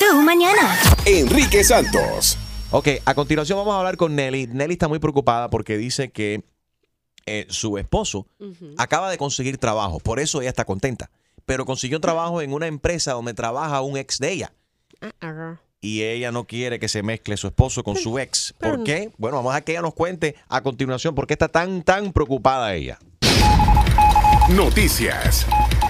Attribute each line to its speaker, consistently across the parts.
Speaker 1: tú mañana.
Speaker 2: Enrique Santos.
Speaker 3: Ok, a continuación vamos a hablar con Nelly. Nelly está muy preocupada porque dice que eh, su esposo acaba de conseguir trabajo, por eso ella está contenta. Pero consiguió trabajo en una empresa donde trabaja un ex de ella. Y ella no quiere que se mezcle su esposo con su ex. ¿Por qué? Bueno, vamos a que ella nos cuente a continuación por qué está tan, tan preocupada ella.
Speaker 2: Noticias.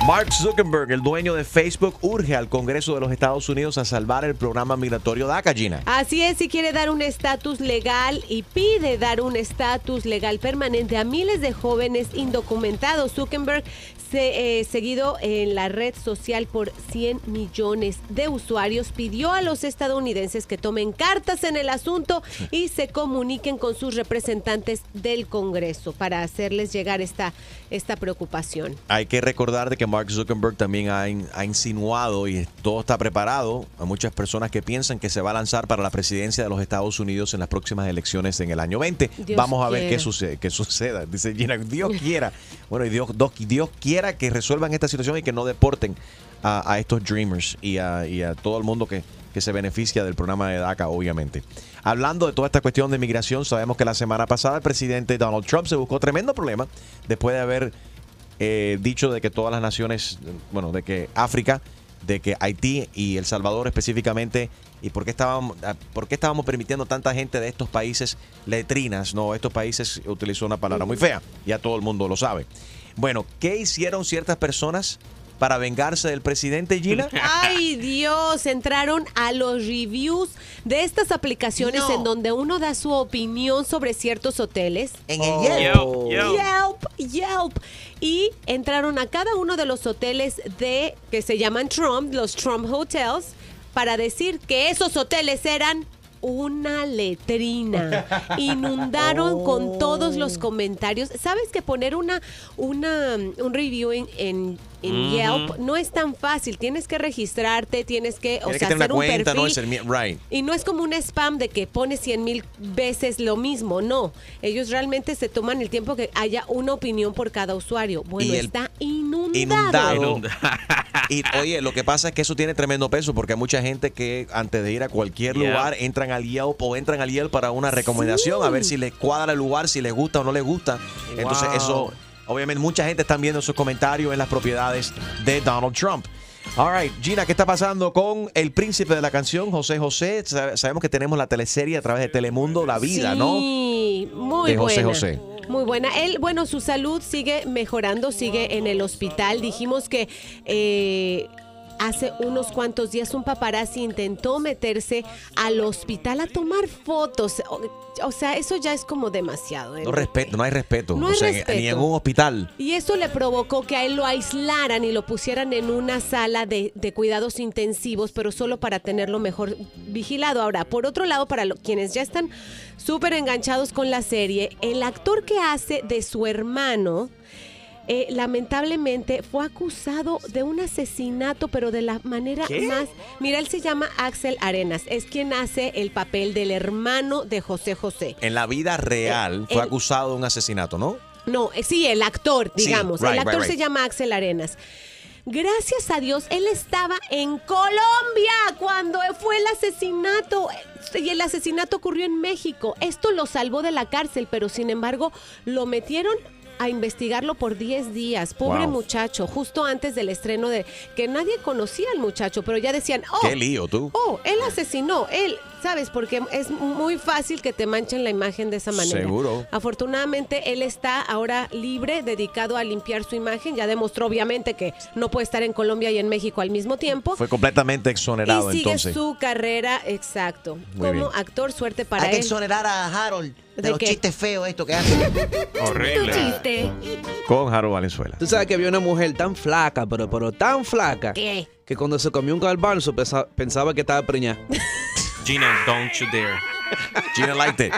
Speaker 3: Mark Zuckerberg, el dueño de Facebook, urge al Congreso de los Estados Unidos a salvar el programa migratorio DACA, Gina.
Speaker 4: Así es, si quiere dar un estatus legal y pide dar un estatus legal permanente a miles de jóvenes indocumentados. Zuckerberg se, eh, seguido en la red social por 100 millones de usuarios, pidió a los estadounidenses que tomen cartas en el asunto y se comuniquen con sus representantes del Congreso para hacerles llegar esta, esta preocupación.
Speaker 3: Hay que recordar de que Mark Zuckerberg también ha, in- ha insinuado y todo está preparado a muchas personas que piensan que se va a lanzar para la presidencia de los Estados Unidos en las próximas elecciones en el año 20.
Speaker 4: Dios
Speaker 3: Vamos a ver qué sucede, qué suceda. Dice Gina, Dios quiera. Bueno, y Dios, Dios, Dios quiera que resuelvan esta situación y que no deporten a, a estos dreamers y a, y a todo el mundo que, que se beneficia del programa de DACA, obviamente. Hablando de toda esta cuestión de migración, sabemos que la semana pasada el presidente Donald Trump se buscó tremendo problema después de haber eh, dicho de que todas las naciones, bueno, de que África, de que Haití y El Salvador específicamente, y por qué estábamos, ah, por qué estábamos permitiendo tanta gente de estos países letrinas, no, estos países utilizó una palabra muy fea, ya todo el mundo lo sabe. Bueno, ¿qué hicieron ciertas personas para vengarse del presidente Gina?
Speaker 4: Ay Dios, entraron a los reviews de estas aplicaciones en donde uno da su opinión sobre ciertos hoteles.
Speaker 5: En el Yelp.
Speaker 4: Yelp, Yelp. Y entraron a cada uno de los hoteles de que se llaman Trump, los Trump Hotels, para decir que esos hoteles eran una letrina. Inundaron con todos los comentarios. ¿Sabes que poner una, una un review en, en, en. Yelp no es tan fácil? Tienes que registrarte, tienes que, o sea,
Speaker 3: que tener
Speaker 4: hacer
Speaker 3: una
Speaker 4: un
Speaker 3: cuenta,
Speaker 4: perfil.
Speaker 3: no es el mi- right.
Speaker 4: Y no es como un spam de que pones 100 mil veces lo mismo, no. Ellos realmente se toman el tiempo que haya una opinión por cada usuario. Bueno, está inundado.
Speaker 3: Inundado. Y oye, lo que pasa es que eso tiene tremendo peso porque hay mucha gente que antes de ir a cualquier
Speaker 6: Yeah.
Speaker 3: lugar entran al Yelp o entran al Yelp para una recomendación, a ver si les cuadra el lugar, si les gusta o no les gusta. Entonces
Speaker 6: Wow.
Speaker 3: eso, obviamente mucha gente está viendo sus comentarios en las propiedades de Donald Trump. All right, Gina, ¿qué está pasando con el príncipe de la canción, José José? Sa- Sabemos que tenemos la teleserie a través de Telemundo, La Vida, ¿no?
Speaker 4: Sí, muy
Speaker 3: De José
Speaker 4: buena.
Speaker 3: José.
Speaker 4: Muy buena. Él, bueno, su salud sigue mejorando, sigue en el hospital. Dijimos que eh, hace unos cuantos días un paparazzi intentó meterse al hospital a tomar fotos. O, o sea, eso ya es como demasiado. ¿eh?
Speaker 3: No respeto, no hay respeto.
Speaker 4: No
Speaker 3: o sea,
Speaker 4: respeto.
Speaker 3: ni en un hospital.
Speaker 4: Y eso le provocó que a él lo aislaran y lo pusieran en una sala de, de cuidados intensivos, pero solo para tenerlo mejor vigilado. Ahora, por otro lado, para lo- quienes ya están súper enganchados con la serie, el actor que hace de su hermano, eh, lamentablemente fue acusado de un asesinato, pero de la manera
Speaker 3: ¿Qué?
Speaker 4: más... Mira, él se llama Axel Arenas, es quien hace el papel del hermano de José José.
Speaker 3: En la vida real
Speaker 4: Eh,
Speaker 3: fue
Speaker 4: el-
Speaker 3: acusado de un asesinato, ¿no?
Speaker 4: No, eh, sí, el actor,
Speaker 3: Sí,
Speaker 4: digamos.
Speaker 3: right,
Speaker 4: el actor
Speaker 3: right, right.
Speaker 4: se llama Axel Arenas. Gracias a Dios, él estaba en Colombia cuando fue el asesinato. Y el asesinato ocurrió en México. Esto lo salvó de la cárcel, pero sin embargo lo metieron a investigarlo por 10 días. Pobre
Speaker 3: Wow.
Speaker 4: muchacho, justo antes del estreno de que nadie conocía al muchacho, pero ya decían, oh,
Speaker 3: Qué lío, tú.
Speaker 4: oh, él asesinó, él, ¿sabes? Porque es muy fácil que te manchen la imagen de esa manera.
Speaker 3: Seguro.
Speaker 4: Afortunadamente, él está ahora libre, dedicado a limpiar su imagen. Ya demostró, obviamente, que no puede estar en Colombia y en México al mismo tiempo.
Speaker 3: Fue completamente exonerado
Speaker 4: y sigue
Speaker 3: entonces.
Speaker 4: su carrera, exacto.
Speaker 3: Muy
Speaker 4: como
Speaker 3: bien.
Speaker 4: actor, suerte para
Speaker 5: Hay que
Speaker 4: él.
Speaker 5: exonerar a Harold de,
Speaker 4: ¿De
Speaker 5: los
Speaker 4: qué?
Speaker 5: chistes feos estos que hace.
Speaker 1: chiste.
Speaker 3: Con Harold Valenzuela.
Speaker 7: Tú sabes que había una mujer tan flaca, pero, pero tan flaca,
Speaker 4: ¿Qué?
Speaker 7: que cuando se comió un garbanzo pensa- pensaba que estaba preñada.
Speaker 6: Gina, don't you dare.
Speaker 3: Gina liked it.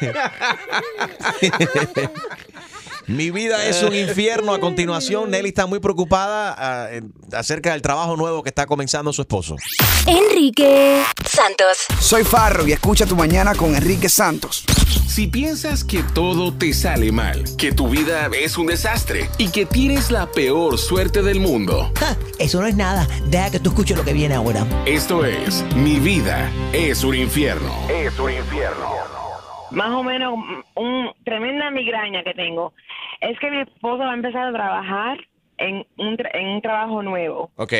Speaker 3: Mi vida es un infierno. A continuación, Nelly está muy preocupada ah, acerca del trabajo nuevo que está comenzando su esposo.
Speaker 1: Enrique Santos.
Speaker 8: Soy Farro y escucha tu mañana con Enrique Santos.
Speaker 2: Si piensas que todo te sale mal, que tu vida es un desastre y que tienes la peor suerte del mundo,
Speaker 5: Ja, Eso no es nada. Deja que tú escuches lo que viene ahora.
Speaker 2: esto es Mi vida es un infierno. Es un infierno.
Speaker 9: Más o menos mm, un tremenda migraña que tengo es que mi esposo va a empezar a trabajar en un, tra- en un trabajo nuevo
Speaker 3: Ok.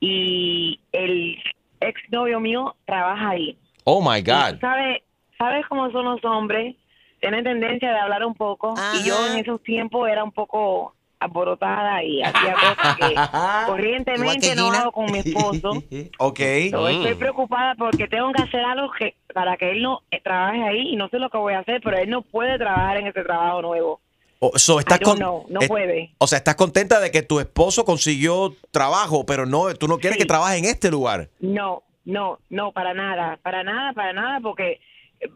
Speaker 9: y el exnovio mío trabaja ahí.
Speaker 3: Oh my God.
Speaker 9: ¿Sabes sabes cómo son los hombres? Tienen tendencia de hablar un poco y yo en esos tiempos era un poco alborotada y hacía cosas que corrientemente no hago con mi esposo.
Speaker 3: Ok.
Speaker 9: So, Estoy preocupada porque tengo que hacer algo que para que él no eh, trabaje ahí y no sé lo que voy a hacer, pero él no puede trabajar en ese trabajo nuevo.
Speaker 3: O, so, estás con-
Speaker 9: know, no puede.
Speaker 3: O sea, estás contenta de que tu esposo consiguió trabajo, pero no, tú no quieres
Speaker 9: Sí.
Speaker 3: que trabaje en este lugar.
Speaker 9: No, no, no, para nada, para nada, para nada, porque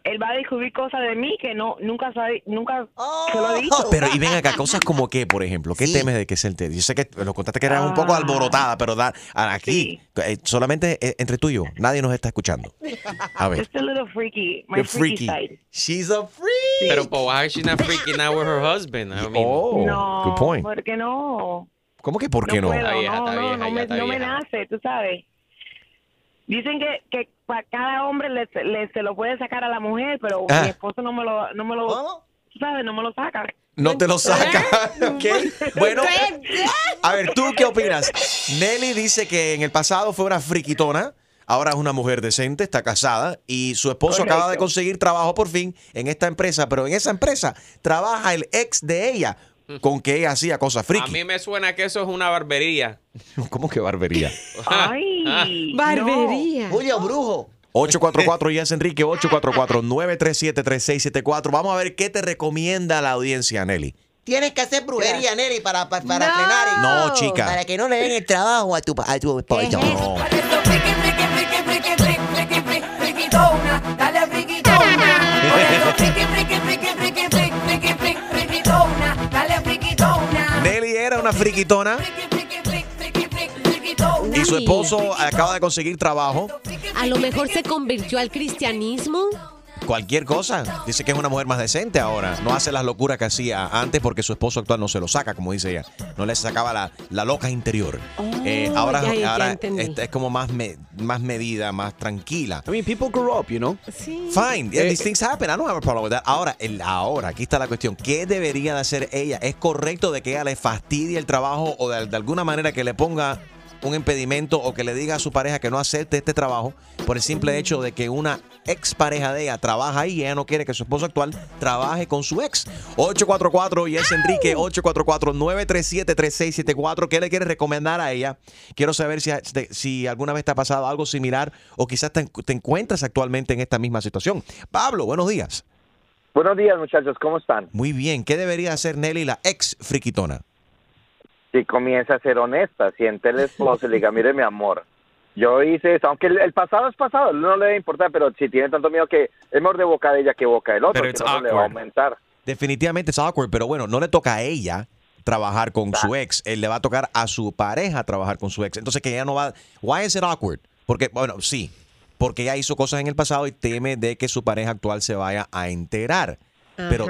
Speaker 9: él va a descubrir cosas de mí que no nunca sabe, nunca se lo he dicho.
Speaker 3: Pero, y ven acá, cosas como qué, por ejemplo, ¿qué
Speaker 5: Sí.
Speaker 3: temes de que es el te? Yo sé que lo contaste que eras un poco
Speaker 9: Ah.
Speaker 3: alborotada, pero da, aquí, eh, solamente eh, entre tú y yo, nadie nos está escuchando. A ver.
Speaker 9: Just a little freaky, my freaky,
Speaker 3: freaky.
Speaker 9: side.
Speaker 3: She's a freak.
Speaker 6: Pero but why is she not freaking out with her husband? I mean,
Speaker 3: Oh,
Speaker 9: no,
Speaker 3: good point.
Speaker 9: porque no.
Speaker 3: ¿Cómo que por qué no?
Speaker 9: puedo, no,
Speaker 6: está
Speaker 9: no, me, no me nace, tú sabes. Dicen que, que para cada hombre le, le- se lo puede sacar a la mujer, pero
Speaker 3: Ah.
Speaker 9: mi esposo no me lo, no me lo,
Speaker 5: ¿Cómo?
Speaker 9: tú sabes, no me lo saca.
Speaker 3: No te lo saca. ¿ok? Bueno, a ver, ¿tú qué opinas? Nelly dice que en el pasado fue una friquitona. Ahora es una mujer decente, está casada y su esposo acaba de conseguir trabajo por fin en esta empresa, pero en esa empresa trabaja el ex de ella, con que ella hacía cosas
Speaker 6: a
Speaker 3: friki.
Speaker 6: mí me suena que eso es una barbería.
Speaker 3: ¿Cómo que barbería?
Speaker 9: Ay,
Speaker 4: Barbería.
Speaker 5: Julio Brujo.
Speaker 3: 844 Yes Enrique, 844-937-3674. Vamos a ver qué te recomienda la audiencia, Nelly.
Speaker 5: Tienes que hacer brujería, Nelly, para, para, para
Speaker 4: No.
Speaker 5: frenar. y-
Speaker 3: No, chica.
Speaker 5: Para que no le den el trabajo a tu, a tu esposo.
Speaker 3: No. Era una friquitona y su esposo acaba de conseguir trabajo.
Speaker 4: A lo mejor se convirtió al cristianismo.
Speaker 3: Cualquier cosa. Dice que es una mujer más decente ahora. No hace las locuras que hacía antes porque su esposo actual no se lo saca, como dice ella. No le sacaba la, la loca interior. Eh, ahora
Speaker 4: Oh, ya, ya
Speaker 3: ahora
Speaker 4: entendí.
Speaker 3: es, es como más, me- más medida, más tranquila.
Speaker 7: I mean, people grow up, you know?
Speaker 4: Sí.
Speaker 3: Fine,
Speaker 7: Eh,
Speaker 3: these things happen. I don't have a problem with that. Ahora, el, ahora, aquí está la cuestión. ¿Qué debería de hacer ella? ¿Es correcto de que ella le fastidie el trabajo o de, de alguna manera que le ponga un impedimento o que le diga a su pareja que no acepte este trabajo por el simple hecho de que una ex pareja de ella trabaja ahí y ella no quiere que su esposo actual trabaje con su ex? 844 y es Enrique 844-937-3674. ¿Qué le quieres recomendar a ella? Quiero saber si, si alguna vez te ha pasado algo similar o quizás te, te encuentras actualmente en esta misma situación. Pablo, buenos días.
Speaker 10: Buenos días, muchachos, ¿cómo están?
Speaker 3: Muy bien. ¿Qué debería hacer Nelly, la ex friquitona?
Speaker 10: Si comienza a ser honesta, siente el esposo y le diga, mire mi amor, yo hice eso, aunque el, el pasado es pasado, no le debe importar, pero si tiene tanto miedo que es mejor de boca de ella que boca del otro,
Speaker 6: Pero
Speaker 10: que no le va a aumentar.
Speaker 3: Definitivamente es awkward, pero bueno, no le toca a ella trabajar con su ex. Él le va a tocar a su pareja trabajar con su ex. Entonces que ella no va... Why is it awkward? Porque, bueno, sí, porque ella hizo cosas en el pasado y teme de que su pareja actual se vaya a enterar. Pero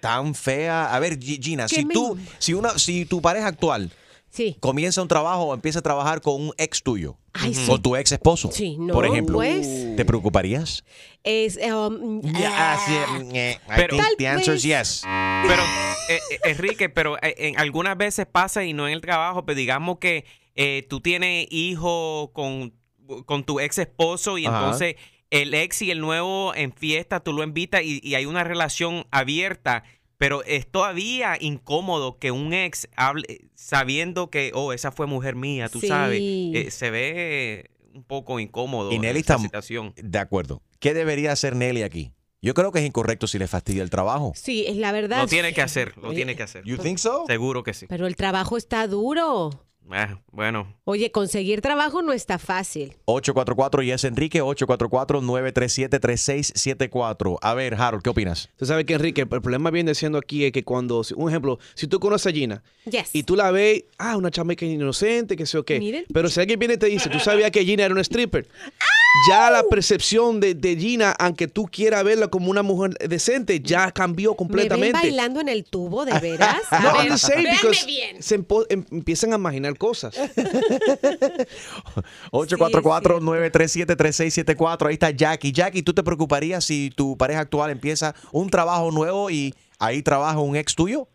Speaker 3: tan fea. A ver, Gi- Gina,
Speaker 4: ¿Qué
Speaker 3: si
Speaker 4: me-
Speaker 3: tú, si una, si tu pareja actual
Speaker 4: Sí.
Speaker 3: comienza un trabajo o empieza a trabajar con un ex tuyo,
Speaker 4: Ay, sí.
Speaker 3: con tu ex esposo,
Speaker 4: Sí, no,
Speaker 3: por ejemplo,
Speaker 4: pues.
Speaker 3: ¿te preocuparías?
Speaker 4: Es, um,
Speaker 3: Yeah,
Speaker 4: ah,
Speaker 3: sí, mm, eh, I
Speaker 6: Pero-
Speaker 3: think
Speaker 4: Tal
Speaker 3: the answer is yes.
Speaker 6: Pero, eh, eh, Enrique, pero eh, en algunas veces pasa y no en el trabajo, pero digamos que eh, tú tienes hijo con, con tu ex esposo y
Speaker 3: Ajá.
Speaker 6: entonces el ex y el nuevo en fiesta, tú lo invitas y, y hay una relación abierta, pero es todavía incómodo que un ex hable sabiendo que, oh, esa fue mujer mía, tú
Speaker 4: Sí.
Speaker 6: sabes. Eh, se ve un poco incómodo
Speaker 3: Y Nelly está-
Speaker 6: situación.
Speaker 3: De acuerdo. ¿Qué debería hacer Nelly aquí? Yo creo que es incorrecto si le fastidia el trabajo.
Speaker 4: sí, es la verdad.
Speaker 6: Lo tiene que hacer, lo tiene que hacer.
Speaker 3: You think so?
Speaker 6: Seguro que sí.
Speaker 4: Pero el trabajo está duro.
Speaker 6: Ah, bueno.
Speaker 4: Oye, conseguir trabajo no está fácil.
Speaker 3: 844 y es Enrique, 844-937-3674. A ver, Harold, ¿qué opinas?
Speaker 7: Tú sabes que, Enrique, el problema viene siendo aquí es que cuando, un ejemplo, si tú conoces a Gina
Speaker 4: Yes.
Speaker 7: y tú la ves, ah, una chamaca inocente, que sé o qué.
Speaker 4: Miren.
Speaker 7: Pero si alguien viene y te dice, tú sabías que Gina era una stripper. Ya la percepción de, de Gina, aunque tú quieras verla como una mujer decente, ya cambió
Speaker 4: ¿Me ven
Speaker 7: completamente.
Speaker 4: bailando en el tubo, de veras?
Speaker 7: No,
Speaker 4: ver, bien.
Speaker 7: se em- empiezan a imaginar cosas.
Speaker 3: 844-937-3674. Ahí está Jackie. Jackie, ¿tú te preocuparías si tu pareja actual empieza un trabajo nuevo y ahí trabaja un ex tuyo?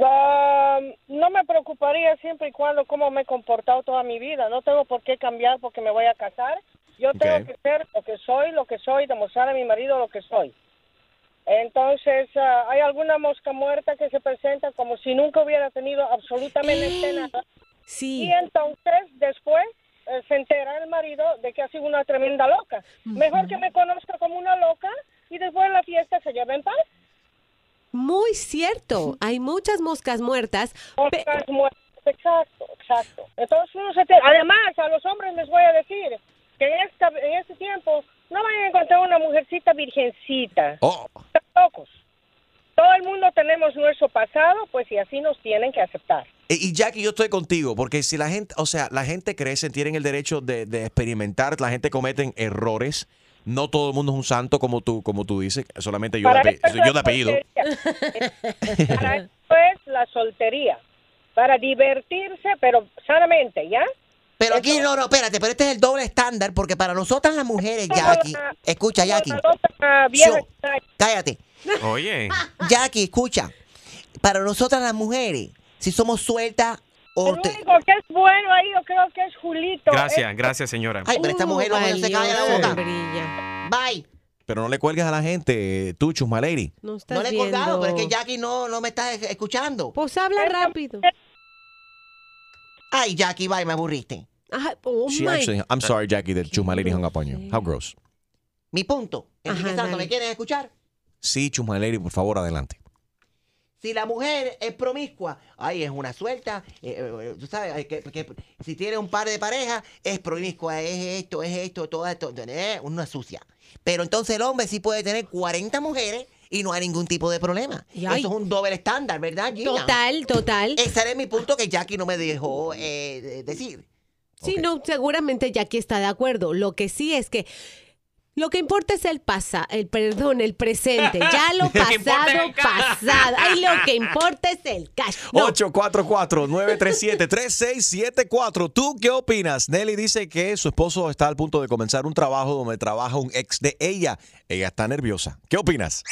Speaker 11: Ah, no me preocuparía siempre y cuando cómo me he comportado toda mi vida. No tengo por qué cambiar porque me voy a casar. Yo tengo que ser lo que soy, lo que soy, demostrar a mi marido lo que soy. Entonces, ah, hay alguna mosca muerta que se presenta como si nunca hubiera tenido absolutamente nada.
Speaker 4: Sí.
Speaker 11: Y entonces, después, eh, se entera el marido de que ha sido una tremenda loca. Mejor que me conozca como una loca y después en la fiesta se lleve en paz.
Speaker 4: Muy cierto. Hay muchas moscas muertas.
Speaker 11: Moscas muertas, exacto, exacto. Entonces uno se te- Además, a los hombres les voy a decir que en, esta, en este tiempo no van a encontrar una mujercita virgencita. Están locos. Todo el mundo tenemos nuestro pasado, pues y así nos tienen que aceptar.
Speaker 3: Y y Jackie, yo estoy contigo, porque si la gente, o sea, la gente crece, tienen el derecho de, de experimentar, la gente cometen errores. No todo el mundo es un santo, como tú, como tú dices, solamente yo, de, yo de
Speaker 11: la
Speaker 3: apellido.
Speaker 11: soltería. Para eso es la soltería. Para divertirse, pero sanamente, ¿ya?
Speaker 5: Pero aquí no, no, espérate, pero este es el doble estándar porque para nosotras las mujeres, Jackie, escucha, Jackie,
Speaker 11: vieja
Speaker 5: Yo- cállate.
Speaker 6: Oye.
Speaker 5: Jackie, escucha, para nosotras las mujeres, si somos sueltas o
Speaker 11: El
Speaker 5: te-
Speaker 11: único que es bueno ahí yo creo que es Julito.
Speaker 6: Gracias, gracias, señora.
Speaker 5: Ay, pero esta mujer no se calla la boca.
Speaker 4: Brilla.
Speaker 5: Bye.
Speaker 3: Pero no le cuelgues a la gente, tú, Chusma Lady.
Speaker 4: No
Speaker 5: No le he colgado, pero es que Jackie no, no me está escuchando.
Speaker 4: Pues habla rápido.
Speaker 5: Ay, Jackie, bye, me aburriste.
Speaker 4: Ajá, oh
Speaker 3: She
Speaker 4: my-
Speaker 3: actually, I'm sorry, Jackie, that Chusma Lady hung up on you. How gross.
Speaker 5: Mi punto. Enrique
Speaker 4: dale.
Speaker 5: ¿me quieres escuchar?
Speaker 3: Sí, Chusma Lady, por favor, adelante.
Speaker 5: Si la mujer es promiscua, ay, es una suelta, eh, eh, tú sabes, eh, que, que si tiene un par de parejas, es promiscua, es esto, es esto, todo esto, es una sucia. Pero entonces el hombre sí puede tener 40 mujeres y no hay ningún tipo de problema.
Speaker 4: Y ay.
Speaker 5: Eso es un doble estándar, ¿verdad, Gina?
Speaker 4: Total, total.
Speaker 5: Ese era mi punto que Jackie no me dejó eh, de- decir.
Speaker 4: Sí, no, seguramente Jackie está de acuerdo. Lo que sí es que lo que importa es el pasado, el perdón, el presente. Ya lo
Speaker 6: Lo que importa
Speaker 4: pasado,
Speaker 6: es el cash.
Speaker 4: pasado. Ay, lo que importa es el cash. No,
Speaker 3: 844-937-3674. ¿Tú qué opinas? Nelly dice que su esposo está al punto de comenzar un trabajo donde trabaja un ex de ella. Ella está nerviosa. ¿Qué opinas?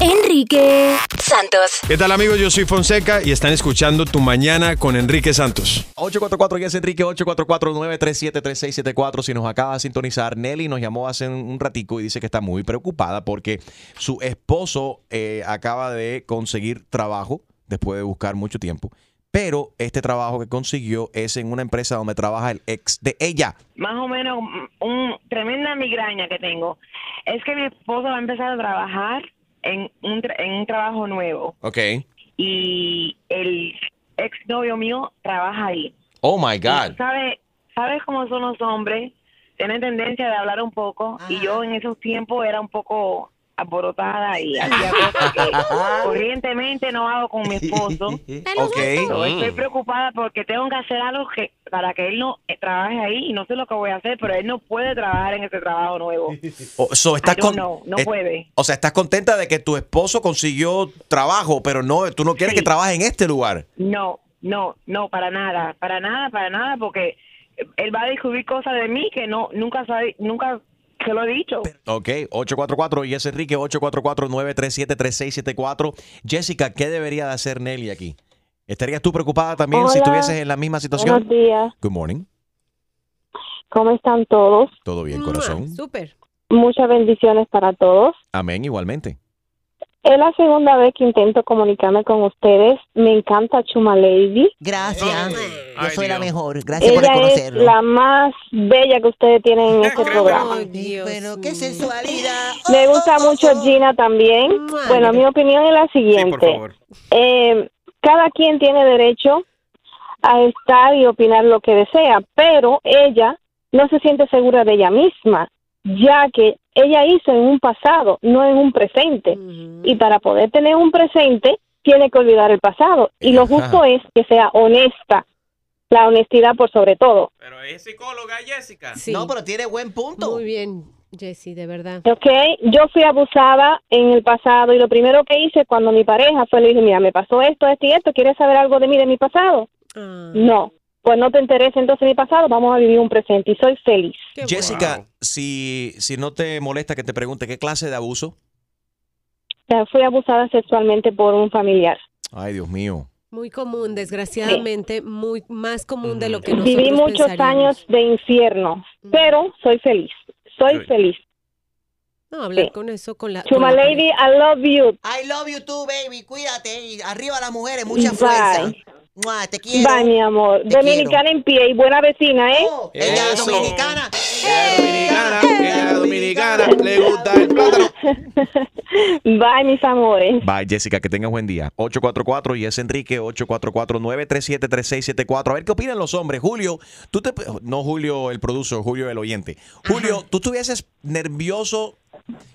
Speaker 1: Enrique Santos.
Speaker 12: ¿Qué tal amigos? Yo soy Fonseca y están escuchando Tu Mañana con Enrique Santos.
Speaker 3: 844 y es Enrique 844-937-3674. Si nos acaba de sintonizar, Nelly nos llamó hace un ratico y dice que está muy preocupada porque su esposo eh, acaba de conseguir trabajo después de buscar mucho tiempo. Pero este trabajo que consiguió es en una empresa donde trabaja el ex de ella.
Speaker 9: más o menos mm, un tremenda migraña que tengo es que mi esposo va a empezar a trabajar en un, en un trabajo nuevo
Speaker 3: Ok.
Speaker 9: y el ex novio mío trabaja ahí.
Speaker 3: Oh my God.
Speaker 9: ¿Sabes sabes cómo son los hombres? Tienen tendencia de hablar un poco y yo en esos tiempos era un poco alborotada y hacía cosas que corrientemente no hago con mi esposo.
Speaker 3: Ok.
Speaker 9: So, Estoy
Speaker 3: Mm.
Speaker 9: preocupada porque tengo que hacer algo que para que él no eh, trabaje ahí y no sé lo que voy a hacer, pero él no puede trabajar en ese trabajo nuevo.
Speaker 3: O, so, estás
Speaker 9: I don't
Speaker 3: con-
Speaker 9: know, no
Speaker 3: eh,
Speaker 9: puede.
Speaker 3: O sea, estás contenta de que tu esposo consiguió trabajo, pero no, tú no quieres
Speaker 9: Sí.
Speaker 3: que trabaje en este lugar.
Speaker 9: No, no, no, para nada, para nada, para nada, porque él va a descubrir cosas de mí que no nunca sabe, nunca se lo he dicho.
Speaker 3: Ok, 844 y es Enrique 844-937-3674. Jessica, ¿qué debería de hacer Nelly aquí? ¿Estarías tú preocupada también si estuvieses en la misma situación?
Speaker 13: Buenos días.
Speaker 3: Good morning.
Speaker 13: ¿Cómo están todos?
Speaker 3: Todo bien, corazón.
Speaker 4: Súper.
Speaker 13: Muchas bendiciones para todos.
Speaker 3: Amén, igualmente.
Speaker 13: Es la segunda vez que intento comunicarme con ustedes. Me encanta Chuma Lady.
Speaker 5: Gracias. Yo soy la mejor. Gracias por
Speaker 13: Ella es
Speaker 5: reconocerlo.
Speaker 13: la más bella que ustedes tienen en este programa.
Speaker 5: Bueno, qué sensualidad.
Speaker 13: Me gusta mucho Gina también. Bueno, mi opinión es la siguiente. Eh, cada quien tiene derecho a estar y opinar lo que desea, pero ella no se siente segura de ella misma, ya que ella hizo en un pasado, no en un presente. Y para poder tener un presente, tiene que olvidar el pasado. Y lo justo es que sea honesta, la honestidad por sobre todo.
Speaker 6: Pero es psicóloga, Jessica.
Speaker 4: Sí.
Speaker 5: No, pero tiene buen punto.
Speaker 4: Muy bien, Jessy, de verdad.
Speaker 13: Ok, yo fui abusada en el pasado y lo primero que hice cuando mi pareja fue le dije, mira, me pasó esto, esto y esto, ¿quieres saber algo de mí, de mi pasado?
Speaker 4: Ah.
Speaker 13: No, pues no te interesa entonces mi pasado, vamos a vivir un presente y soy feliz.
Speaker 3: Jessica, si, si no te molesta que te pregunte qué clase de abuso.
Speaker 13: Fui abusada sexualmente por un familiar.
Speaker 3: Ay, Dios mío.
Speaker 4: Muy común, desgraciadamente, muy más común de lo que nosotros
Speaker 13: Viví muchos
Speaker 4: pensaríamos.
Speaker 13: años de infierno, pero soy feliz, soy
Speaker 3: Sí.
Speaker 13: feliz.
Speaker 4: No, hablar
Speaker 13: Sí.
Speaker 4: con eso, con la...
Speaker 13: Chuma
Speaker 4: con la
Speaker 13: Lady, I love you.
Speaker 5: I love you too, baby. Cuídate. Y arriba las mujeres, mucha
Speaker 13: Bye.
Speaker 5: fuerza. Mua, te quiero.
Speaker 13: Bye, mi amor.
Speaker 5: Te
Speaker 13: Dominicana en pie y buena vecina, ¿eh?
Speaker 5: Ella es dominicana.
Speaker 7: Dominicana, ella es dominicana, le gusta el plátano.
Speaker 13: Bye, mis amores.
Speaker 3: Bye, Jessica, que tengas buen día. 844 y es Enrique 844-937-3674. A ver qué opinan los hombres. Julio, tú te. No Julio el productor, Julio el oyente. Julio, ¿tú estuvieses nervioso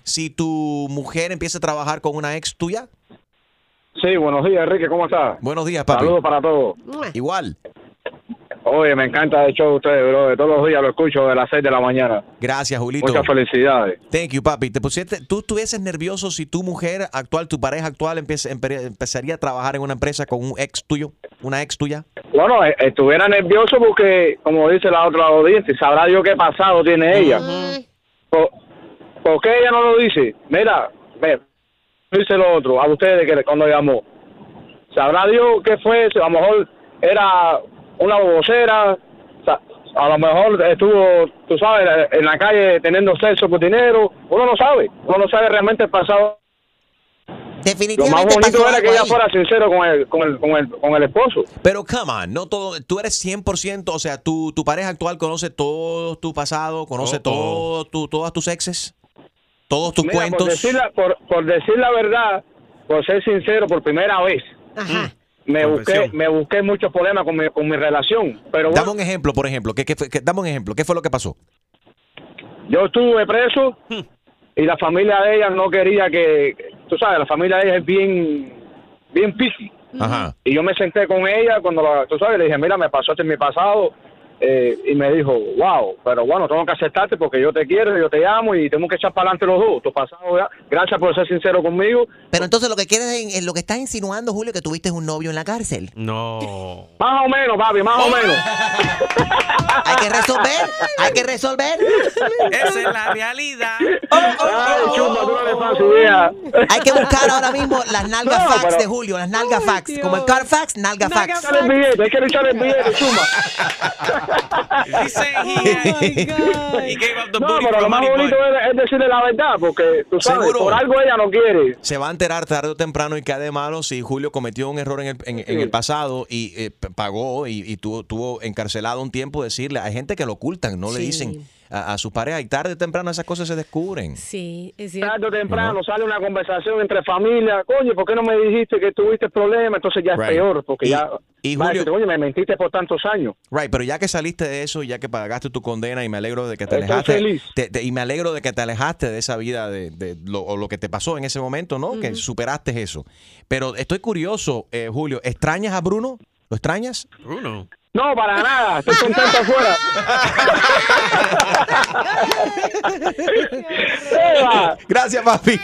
Speaker 3: si tu mujer empieza a trabajar con una ex tuya?
Speaker 14: Sí, buenos días, Enrique, ¿cómo estás?
Speaker 3: Buenos días, papi.
Speaker 14: Saludos para todos.
Speaker 3: Igual.
Speaker 14: Oye, me encanta el show de ustedes, bro. Todos los días lo escucho de las 6 de la mañana.
Speaker 3: Gracias, Julito.
Speaker 14: Muchas felicidades.
Speaker 3: Thank you, papi. ¿Te pusiste, ¿Tú estuvieses nervioso si tu mujer actual, tu pareja actual, empieza- empe- empezaría a trabajar en una empresa con un ex tuyo? ¿Una ex tuya?
Speaker 14: Bueno, eh, estuviera nervioso porque, como dice la otra audiencia, sabrá Dios qué pasado tiene ella. ¿Por, por qué ella no lo dice? Mira, ve, dice lo otro, a ustedes que cuando llamó. Sabrá Dios qué fue, a lo mejor era una vocera, a lo mejor estuvo, tú sabes, en la calle teniendo sexo por dinero. Uno no sabe, uno no sabe realmente el pasado. Lo más
Speaker 5: Definitivamente
Speaker 14: bonito
Speaker 5: pasó
Speaker 14: era que ella
Speaker 5: ahí.
Speaker 14: fuera sincero con el, con el, con el, con el esposo.
Speaker 3: Pero, come on, no todo, tú eres 100%, o sea, tu, tu pareja actual conoce todo tu pasado, conoce
Speaker 14: Oh,
Speaker 3: todo tu, todas tus exes, todos tus
Speaker 14: Mira,
Speaker 3: cuentos.
Speaker 14: Por decir, la, por, por decir la verdad, por ser sincero, por primera vez, me busqué, me busqué muchos problemas con mi, con mi relación. Pero
Speaker 3: Dame un ejemplo, por ejemplo. ¿qué, qué fue- qué- dame un ejemplo. ¿Qué fue lo que pasó?
Speaker 14: yo estuve preso y la familia de ella no quería que, tú sabes, la familia de ella es bien, bien picky.
Speaker 3: Ajá.
Speaker 14: Y yo me senté con ella cuando, la, tú sabes, le dije, mira, me pasó esto en mi pasado. Eh, y me dijo, wow, pero bueno, tengo que aceptarte porque yo te quiero, yo te amo y tenemos que echar para adelante los dos. Tu pasado, ya. gracias por ser sincero conmigo.
Speaker 5: Pero entonces lo que quieres, en- lo que estás insinuando, Julio, que tuviste un novio en la cárcel.
Speaker 6: No.
Speaker 14: Más o menos, papi, más o menos.
Speaker 5: Hay que resolver, hay que resolver.
Speaker 6: Esa es la realidad.
Speaker 14: Ay, chumba, tú no le pasas idea.
Speaker 5: Hay que buscar ahora mismo las nalgas
Speaker 14: No,
Speaker 5: fax
Speaker 14: pero-
Speaker 5: de Julio, las nalgas fax. Como el Carfax, nalga fax.
Speaker 14: Echar el billete, hay que echar el billete, chumba.
Speaker 6: Dice he, he gave up the
Speaker 14: No,
Speaker 6: booty
Speaker 14: pero
Speaker 6: for
Speaker 14: lo más
Speaker 6: money,
Speaker 14: bonito
Speaker 6: but-
Speaker 14: es, es decirle la verdad, porque tú sabes,
Speaker 3: Seguro.
Speaker 14: por algo ella no quiere.
Speaker 3: Se va a enterar tarde o temprano y cae de malo si Julio cometió un error en el, en, en el pasado y eh, pagó y, y tuvo, tuvo encarcelado un tiempo. Decirle, hay gente que lo ocultan, no le dicen a, a su pareja y tarde o temprano esas cosas se descubren.
Speaker 4: Sí, es cierto.
Speaker 14: Tarde o temprano sale una conversación entre familia. Coño, ¿por qué no me dijiste que tuviste problemas? Entonces ya es peor, porque
Speaker 3: Y-
Speaker 14: ya.
Speaker 3: y Julio-
Speaker 14: decir, Coño, me mentiste por tantos años.
Speaker 3: Right, pero ya que saliste de eso, ya que pagaste tu condena y me alegro de que te
Speaker 14: Estoy
Speaker 3: alejaste.
Speaker 14: feliz.
Speaker 3: te- te- y me alegro de que te alejaste de esa vida, de, de lo, o lo que te pasó en ese momento, ¿no? Que superaste eso. Pero estoy curioso, eh, Julio, ¿extrañas a Bruno? ¿Lo extrañas?
Speaker 6: Bruno.
Speaker 14: No, para nada, estoy contento afuera. Eva.
Speaker 3: Gracias, papi.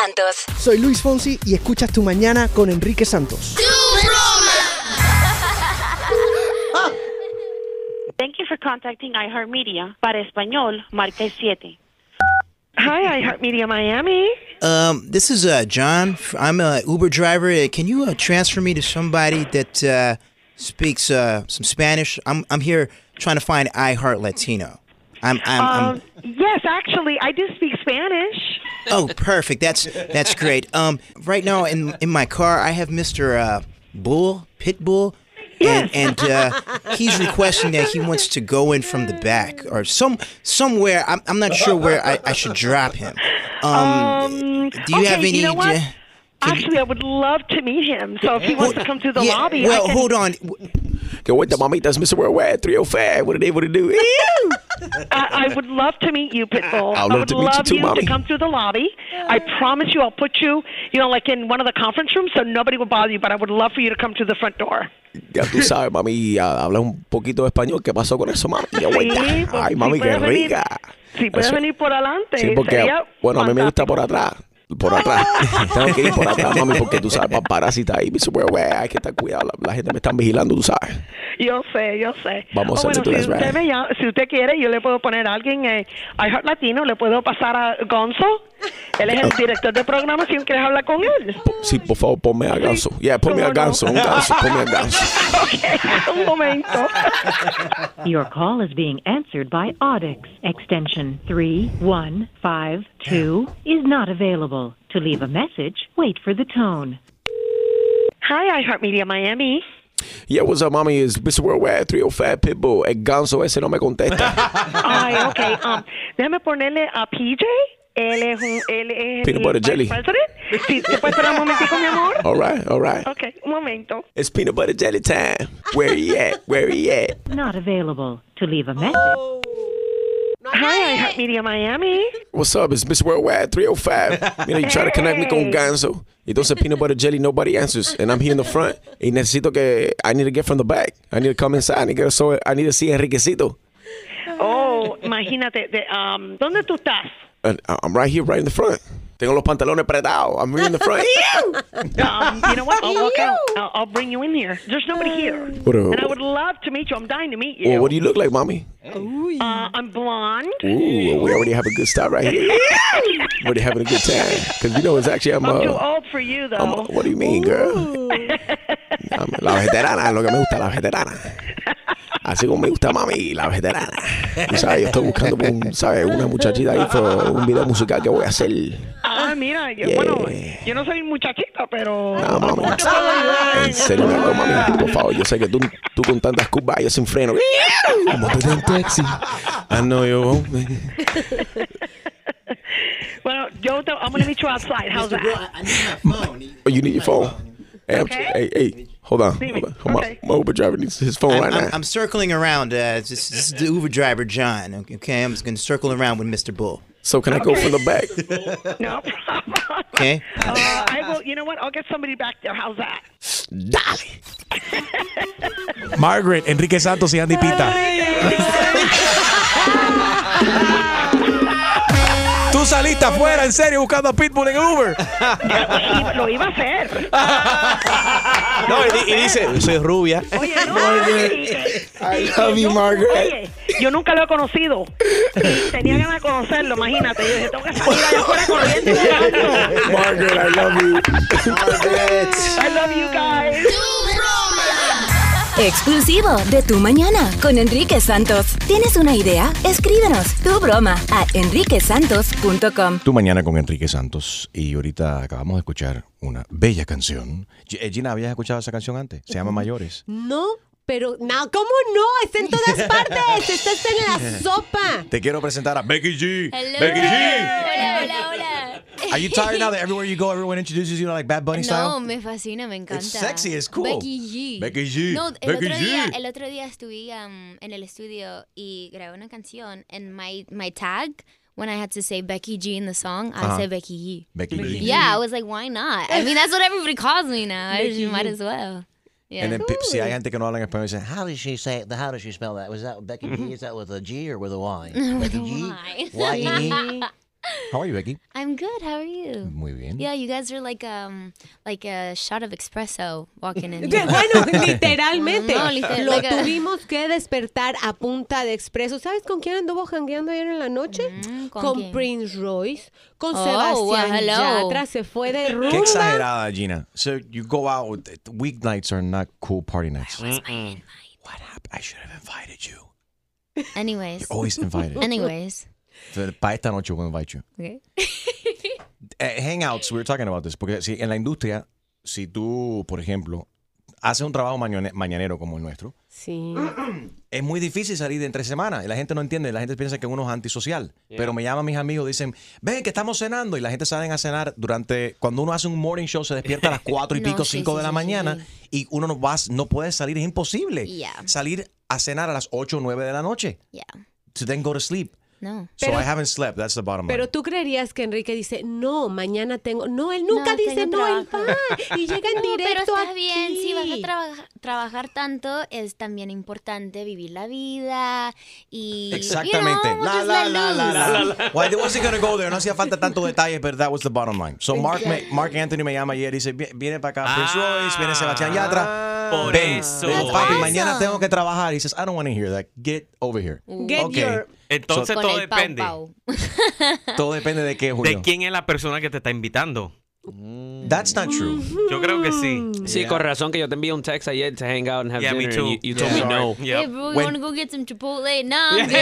Speaker 15: Santos.
Speaker 16: Soy Luis Fonsi y escuchas tu mañana con Enrique Santos.
Speaker 17: Thank you for contacting iHeartMedia. Para español, marca el 7.
Speaker 18: Hi, iHeartMedia Miami.
Speaker 19: Um, this is uh, John. I'm a Uber driver. Uh, Can you uh, transfer me to somebody that uh, speaks uh, some Spanish. I'm I'm here trying to find iHeart Latino. I'm I'm, I'm
Speaker 18: Um, yes, actually, I do speak Spanish.
Speaker 19: Oh, perfect. That's that's great. Um, right now in in my car, I have Mr. Uh, Bull Pitbull, and and uh, he's requesting that he wants to go in from the back or some somewhere. I'm I'm not sure where I, I should drop him. Um, do you
Speaker 18: okay,
Speaker 19: have any?
Speaker 18: You know what?
Speaker 19: uh,
Speaker 18: Actually, I would love to meet him. So if he wants to come to the
Speaker 19: yeah,
Speaker 18: lobby,
Speaker 19: well,
Speaker 18: I can...
Speaker 19: hold on.
Speaker 20: Que vuelta, mamitas, Mr. Worldwide 305. What are they able to do?
Speaker 18: I, I would love to meet you, Pitbull.
Speaker 20: I'd love
Speaker 18: I would
Speaker 20: to meet you too,
Speaker 18: you
Speaker 20: Mommy.
Speaker 18: to come through the lobby. I promise you, I'll put you, you know, like in one of the conference rooms, so nobody will bother you. But I would love for you to come to the front door.
Speaker 20: Ya tú sabes, mami, habla un poquito de español. ¿Qué pasó con eso, mami? Ya vuelta.
Speaker 18: Sí, pues,
Speaker 20: Ay,
Speaker 18: si
Speaker 20: mami, qué
Speaker 18: puedes venir-
Speaker 20: rica.
Speaker 18: Si puedes
Speaker 20: Eso-
Speaker 18: venir por adelante,
Speaker 20: Sí, porque,
Speaker 18: sería
Speaker 20: bueno, a mí me gusta por atrás. Por atrás. Tengo que ir por atrás, mami, porque tú sabes, paparazzi está ahí. Hay que estar cuidado. La, la gente me está vigilando, tú sabes.
Speaker 18: Yo sé, yo sé.
Speaker 20: Vamos
Speaker 18: O
Speaker 20: a
Speaker 18: bueno,
Speaker 20: hacer
Speaker 18: si
Speaker 20: tu
Speaker 18: usted,
Speaker 20: right.
Speaker 18: me llama- si usted quiere, yo le puedo poner a alguien, eh, iHeart Latino, le puedo pasar a Gonzo. Él es el director de programación. ¿Quieres hablar con él?
Speaker 20: Sí, por favor, ponme a ganso. Yeah, ponme a ganso, un ganso, ponme a ganso.
Speaker 18: Un momento.
Speaker 21: Your call is being answered by Audix. Extension 3152 is not available. To leave a message, wait for the tone.
Speaker 18: Hi, iHeartMedia Miami.
Speaker 20: Yeah, what's up, mommy? Es Mr. Worldwide 305 Pitbull. El ganso ese no me contesta.
Speaker 18: Ay, ok. Um, déjame ponerle a PJ. Él es un, él es
Speaker 20: Peanut butter jelly.
Speaker 18: president. Sí, ¿te puedes esperar un momentico, mi amor?
Speaker 20: All right, all right.
Speaker 18: Ok, un momento.
Speaker 20: It's peanut butter jelly time. Where he at? Where he at?
Speaker 21: Not available. To leave a message.
Speaker 18: Hi, iHeartMedia Miami.
Speaker 20: What's up? It's Mr. Worldwide 305. Mira, you try to connect me con Ganso. Y entonces peanut butter jelly, nobody answers. And I'm here in the front. Y necesito que, I need to get from the back. I need to come inside. I need to, so, I need to see Enriquecito.
Speaker 18: Oh, imagínate. De, um, ¿Dónde tú estás?
Speaker 20: And uh, I'm right here, right in the front. Tengo los pantalones apretados. I'm right in the front.
Speaker 18: Um, you know what? I'll walk out. I'll, I'll bring you in here. There's nobody here.
Speaker 20: What a-
Speaker 18: and I would love to meet you. I'm dying to meet you.
Speaker 20: Well, what do you look like, mommy?
Speaker 18: Uh, I'm blonde.
Speaker 20: Ooh, we already have a good start right here. We're already having a good time. Because, you know, it's actually, I'm,
Speaker 18: I'm too
Speaker 20: uh,
Speaker 18: old for you, though.
Speaker 20: I'm- what do you mean, girl? I'm- la veterana es lo que me gusta, la veterana. Así como me gusta mami, la veterana. Tú sabes, yo estoy buscando un, ¿sabes? una muchachita ahí para un video musical que voy a hacer.
Speaker 18: Ah, mira, yo,
Speaker 20: Yeah.
Speaker 18: bueno, yo no soy muchachita, pero...
Speaker 20: No, mami. En serio, mami. Por favor, yo sé que tú, tú con tantas curvas, yo sin freno. Como tú en taxi. I know you won't.
Speaker 18: Bueno, yo te, I'm going to meet you outside. How's that?
Speaker 20: Oh, you need your phone. Hey, I'm-
Speaker 18: Okay.
Speaker 20: hey, hey, hold on. Hold on. Hold on. My Uber driver needs his phone
Speaker 19: I'm,
Speaker 20: right
Speaker 19: I'm,
Speaker 20: now.
Speaker 19: I'm circling around. Uh, this, this is the Uber driver, John. Okay, I'm just going to circle around with Mr. Bull.
Speaker 20: So can I go from the back?
Speaker 18: No problem.
Speaker 19: Okay.
Speaker 18: Uh, I will, you know what? I'll get somebody back there. How's that? Dolly.
Speaker 20: Margaret, Enrique Santos y Andy Pita. Tú saliste afuera, en serio, buscando a Pitbull en Uber.
Speaker 18: Lo iba a hacer.
Speaker 7: No, y, y dice, soy rubia.
Speaker 18: Oye, no.
Speaker 7: I love you, Margaret.
Speaker 18: Oye, yo nunca lo he conocido. Y tenía ganas de conocerlo, imagínate. Yo dije, tengo que salir allá afuera corriendo.
Speaker 20: Margaret, I love you.
Speaker 19: Margaret.
Speaker 18: I love you guys.
Speaker 1: Exclusivo de Tu Mañana con Enrique Santos. ¿Tienes una idea? Escríbenos tu broma a enriquesantos.com.
Speaker 20: Tu mañana con Enrique Santos. Y ahorita acabamos de escuchar una bella canción. Eh, Gina, ¿habías escuchado esa canción antes? Se llama Mayores.
Speaker 4: No, pero no, ¿cómo no? Está en todas partes. Está hasta en la sopa.
Speaker 20: Te quiero presentar a Becky G.
Speaker 22: Hello.
Speaker 20: Becky G.
Speaker 22: Hola, hola, hola.
Speaker 20: Are you tired now that everywhere you go, everyone introduces you like Bad Bunny style?
Speaker 22: No,
Speaker 20: style?
Speaker 22: me fascina, me encanta.
Speaker 20: It's sexy, it's cool.
Speaker 22: Becky G.
Speaker 20: Becky G.
Speaker 22: No, el,
Speaker 20: Becky
Speaker 22: otro, Día,
Speaker 20: G.
Speaker 22: el otro día estuve um, en el estudio y grabé una canción and my, my tag, when I had to say Becky G in the song, I
Speaker 20: Uh-huh.
Speaker 22: said Becky G.
Speaker 20: Becky G.
Speaker 22: Yeah, I was like, why not? I mean, that's what everybody calls me now. I
Speaker 5: Becky
Speaker 22: just might as well. Yeah.
Speaker 20: And then pe- si hay gente que no habla en español, dicen,
Speaker 5: How does she say it? How does she spell that? Was that Becky G? Is that with a G or with a Y?
Speaker 22: With
Speaker 5: Becky
Speaker 22: a
Speaker 5: G?
Speaker 22: Y.
Speaker 5: Y?
Speaker 3: How are you, Becky?
Speaker 22: I'm good. How are you?
Speaker 3: Muy bien.
Speaker 22: Yeah, you guys are like um like a shot of espresso walking in. Here.
Speaker 4: bueno, literalmente.
Speaker 22: No, literal-
Speaker 4: Lo
Speaker 22: like a-
Speaker 4: tuvimos que despertar a punta de expreso. ¿Sabes con quién anduvo jangueando ayer en la noche?
Speaker 22: ¿con
Speaker 4: con? Prince Royce, con
Speaker 22: Oh,
Speaker 4: Sebastián
Speaker 22: well, hello.
Speaker 4: Yatra. Se fue de
Speaker 3: Qué
Speaker 4: rumba.
Speaker 3: exagerada, Gina. So you go out, with, weeknights are not cool party nights.
Speaker 22: What happened?
Speaker 3: I should have invited you.
Speaker 22: Anyways.
Speaker 3: You're always invited.
Speaker 22: Anyways.
Speaker 3: Para esta noche a invite you.
Speaker 22: Okay.
Speaker 3: Eh, hangouts, we were talking about this. Porque si en la industria, si tú, por ejemplo, haces un trabajo mañane- mañanero como el nuestro,
Speaker 4: Sí.
Speaker 3: es muy difícil salir de entre semanas. Y la gente no entiende, la gente piensa que uno es antisocial. Pero me llaman mis amigos, dicen, ven que estamos cenando. Y la gente salen a cenar durante, cuando uno hace un morning show, se despierta a las 4 y
Speaker 22: No,
Speaker 3: pico,
Speaker 22: sí,
Speaker 3: 5
Speaker 22: sí,
Speaker 3: de la
Speaker 22: sí,
Speaker 3: mañana. Y uno no, va, no puede salir, es imposible.
Speaker 22: Yeah.
Speaker 3: Salir a cenar a las 8 o 9 de la noche.
Speaker 22: Yeah.
Speaker 3: To then go to sleep.
Speaker 22: No.
Speaker 3: So
Speaker 4: Pero-
Speaker 3: I haven't slept, that's the bottom line.
Speaker 4: Pero tú creerías que Enrique dice, no, mañana tengo. No, él nunca
Speaker 22: No,
Speaker 4: dice, no, él va. Y llega en
Speaker 22: No,
Speaker 4: directo
Speaker 22: pero está
Speaker 4: aquí.
Speaker 22: bien, si vas a traba- trabajar tanto, es también importante vivir la vida y...
Speaker 3: Exactamente.
Speaker 22: You know,
Speaker 3: La, la, la, la,
Speaker 22: loose.
Speaker 3: la. Why wasn't gonna go there? No hacía falta tanto detalle, pero that was the bottom line. So Mark, me- Mark Anthony me llama ayer y dice, "Vi- viene para acá Prince Royce, viene Sebastián Yatra.
Speaker 6: por
Speaker 3: Ven,
Speaker 6: eso.
Speaker 3: ven, papi,
Speaker 6: awesome.
Speaker 3: mañana tengo que trabajar. He says, I don't want to hear that. Get over here.
Speaker 6: Get
Speaker 3: Okay.
Speaker 6: your- Entonces
Speaker 3: So,
Speaker 6: todo depende.
Speaker 3: todo depende de qué, Julio.
Speaker 6: ¿De quién es la persona que te está invitando?
Speaker 3: That's not true.
Speaker 6: Yo creo que sí.
Speaker 7: Sí, con razón que yo te envié un text ayer to hang out and have
Speaker 6: Yeah, me
Speaker 7: dinner.
Speaker 6: too.
Speaker 7: And you, you told
Speaker 6: Yeah.
Speaker 7: me no.
Speaker 22: Hey, bro, you
Speaker 7: When-
Speaker 22: want to go get some Chipotle? No, I'm good.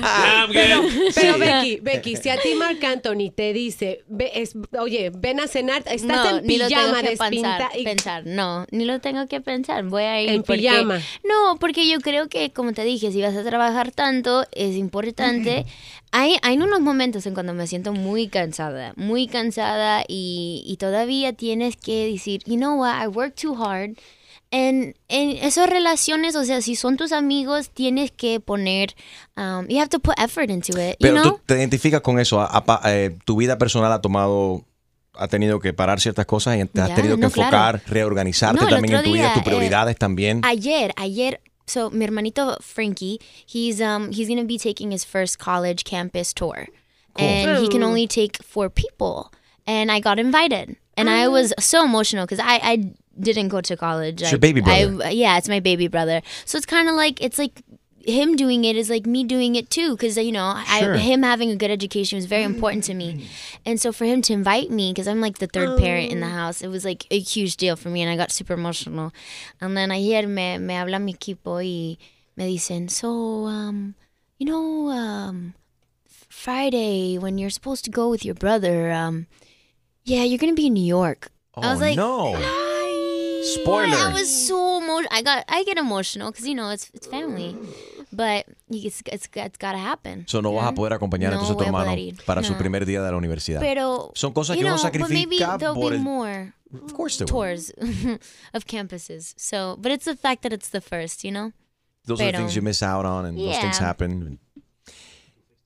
Speaker 7: I'm
Speaker 4: Pero,
Speaker 7: good.
Speaker 4: pero. Becky, Becky, si a ti Marc Anthony te dice, ve- es- oye, ven a cenar, estás
Speaker 22: no,
Speaker 4: en
Speaker 22: ni lo tengo
Speaker 4: pijama
Speaker 22: que
Speaker 4: despinta
Speaker 22: pensar,
Speaker 4: y
Speaker 22: pensar, no, ni lo tengo que pensar, voy a ir
Speaker 4: En
Speaker 22: porque-
Speaker 4: pijama.
Speaker 22: No, porque yo creo que, como te dije, si vas a trabajar tanto, es importante. Hay, hay unos momentos en cuando me siento muy cansada, muy cansada y, y todavía tienes que decir, you know what, I work too hard. En, en esas relaciones, o sea, si son tus amigos, tienes que poner, um, you have to put effort into it, you
Speaker 3: Pero
Speaker 22: know?
Speaker 3: tú te identificas con eso. a- a- eh, tu vida personal ha tomado, ha tenido que parar ciertas cosas y te has tenido que
Speaker 22: no, claro.
Speaker 3: enfocar, reorganizarte
Speaker 22: No,
Speaker 3: también en tu vida, tus
Speaker 22: eh,
Speaker 3: prioridades también.
Speaker 22: Ayer, ayer, so mi hermanito Frankie, he's um he's gonna be taking his first college campus tour,
Speaker 3: Cool.
Speaker 22: and he can only take four people, and I got invited, and I was so emotional because I I didn't go to college.
Speaker 3: It's
Speaker 22: I-
Speaker 3: your baby
Speaker 22: I-
Speaker 3: brother.
Speaker 22: yeah, it's my baby brother. So it's kind of like it's like him doing it is like me doing it too because you know
Speaker 23: Sure.
Speaker 22: I, him having a good education was very important to me and so for him to invite me because i'm like the third parent in the house it was like a huge deal for me and i got super emotional and then i hear me, me habla mi equipo y me dicen so um you know um friday when you're supposed to go with your brother um yeah you're gonna be in new york i was
Speaker 3: Oh,
Speaker 22: like
Speaker 3: no. Spoiler.
Speaker 22: I was so emotional. I got I get emotional because you know it's it's family, but it's it's, it's got to happen.
Speaker 3: So no vas a poder acompañar
Speaker 22: No
Speaker 3: entonces a tu hermano para su
Speaker 22: No.
Speaker 3: primer día de la universidad.
Speaker 22: Pero
Speaker 3: Son cosas que uno
Speaker 22: know, but maybe
Speaker 3: sacrifica
Speaker 22: there'll
Speaker 3: por
Speaker 22: be
Speaker 3: el-
Speaker 22: more.
Speaker 3: Of course there
Speaker 22: tours of campuses. So, but it's the fact that it's the first, you know.
Speaker 3: Those are the
Speaker 22: Pero-
Speaker 3: things you miss out on and those things
Speaker 22: Yeah.
Speaker 3: happen.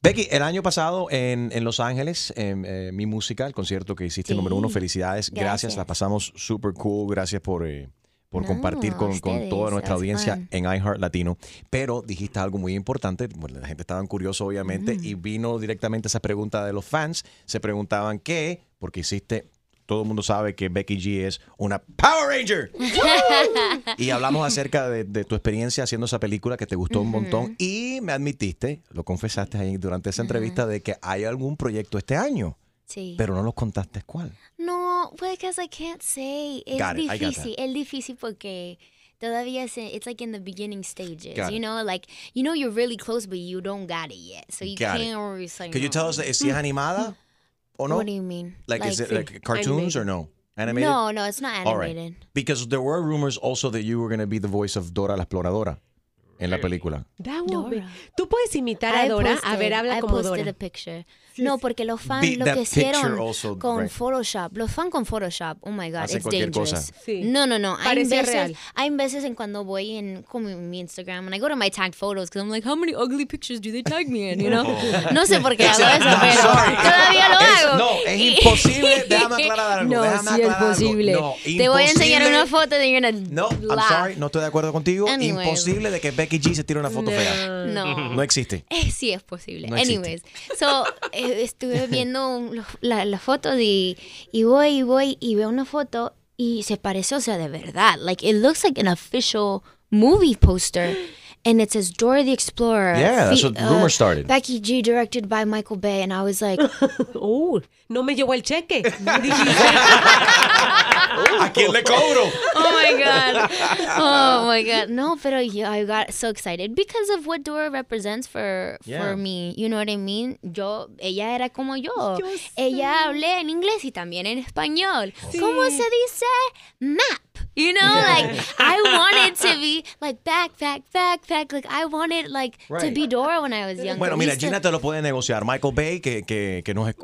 Speaker 3: Becky, el año pasado en, en Los Ángeles, en, eh, mi música, el concierto que hiciste número uno, felicidades, gracias,
Speaker 22: Gracias.
Speaker 3: la pasamos super cool, gracias por, eh, por
Speaker 22: No,
Speaker 3: compartir con, con toda nuestra audiencia
Speaker 22: fun.
Speaker 3: en iHeart Latino, pero dijiste algo muy importante, bueno, la gente estaba curiosa obviamente
Speaker 22: Mm.
Speaker 3: y vino directamente esa pregunta de los fans, se preguntaban qué, porque hiciste... Todo el mundo sabe que Becky G es una Power Ranger. Y hablamos acerca de, de tu experiencia haciendo esa película que te gustó un montón y me admitiste, lo confesaste ahí durante esa entrevista, de que hay algún proyecto este año,
Speaker 22: Sí.
Speaker 3: pero no nos contaste cuál.
Speaker 22: No, because I can't say. Es
Speaker 3: Got it,
Speaker 22: difícil. Es difícil porque todavía es, it's like in the beginning stages.
Speaker 3: Got
Speaker 22: you
Speaker 3: it.
Speaker 22: know, like you know you're really close, but you don't got it yet. So you
Speaker 3: Got it.
Speaker 22: can't really say.
Speaker 3: Can you
Speaker 22: no.
Speaker 3: tell us si es animada o no?
Speaker 22: What do you mean?
Speaker 3: Like, is it
Speaker 22: Like-
Speaker 3: like cartoons or no? Animated?
Speaker 22: No, no, it's not
Speaker 3: All right.
Speaker 22: animated.
Speaker 3: Because there were rumors also that you were going to be the voice of Dora la Exploradora en la película.
Speaker 4: That would be- Tú puedes imitar a
Speaker 22: I
Speaker 4: Dora. a
Speaker 22: posted-
Speaker 4: ver, habla
Speaker 22: I
Speaker 4: como
Speaker 22: posted
Speaker 4: Dora.
Speaker 22: a picture. No, porque los fans lo que hicieron
Speaker 3: also,
Speaker 22: con
Speaker 3: right.
Speaker 22: Photoshop, los fans con Photoshop, oh my god,
Speaker 3: Hacen
Speaker 22: it's
Speaker 3: cualquier
Speaker 22: dangerous.
Speaker 3: cosa.
Speaker 4: Sí.
Speaker 22: No, no, no. Hay veces,
Speaker 4: real.
Speaker 22: hay veces en cuando voy en como en mi Instagram and I go to my tagged photos because I'm like, how many ugly pictures do they tag me in, you know? No sé por qué hago eso,
Speaker 3: No,
Speaker 22: pero
Speaker 3: sorry.
Speaker 22: todavía lo
Speaker 3: Es-
Speaker 22: hago.
Speaker 3: no, es imposible. Déjame aclarar algo.
Speaker 22: No,
Speaker 3: déjame
Speaker 22: sí es
Speaker 3: aclarar algo.
Speaker 22: posible.
Speaker 3: No,
Speaker 22: Te voy a enseñar
Speaker 3: imposible.
Speaker 22: una foto de gonna
Speaker 3: No, I'm
Speaker 22: laugh.
Speaker 3: sorry, no estoy de acuerdo contigo.
Speaker 22: Anyways.
Speaker 3: Imposible de que Becky G se tira una foto fea.
Speaker 22: No.
Speaker 3: No existe.
Speaker 22: Eh, sí, es posible.
Speaker 3: No existe.
Speaker 22: Anyways, so, eh, estuve viendo la, la foto y, y voy y voy y veo una foto y se parece, o sea, de verdad. Like, it looks like an official movie poster. And it says Dora the Explorer.
Speaker 3: Yeah, that's
Speaker 22: fe-
Speaker 3: what uh, rumor started.
Speaker 22: Becky G, directed by Michael Bay. And I was like,
Speaker 4: oh, no me llevó el cheque.
Speaker 3: ¿A quién le cobro?
Speaker 22: oh my god oh my god no pero yo I got so excited because of what Dora represents for
Speaker 3: Yeah.
Speaker 22: for me you know what I mean yo ella era como yo, ella hablé en inglés y también en español cómo se dice map you know like I wanted to be like back back back back like I wanted like to
Speaker 3: Right.
Speaker 22: be Dora when I was younger
Speaker 3: Bueno, mira,
Speaker 22: to-
Speaker 3: Gina te lo puede negociar. Michael Bay, que, que, que nos eh,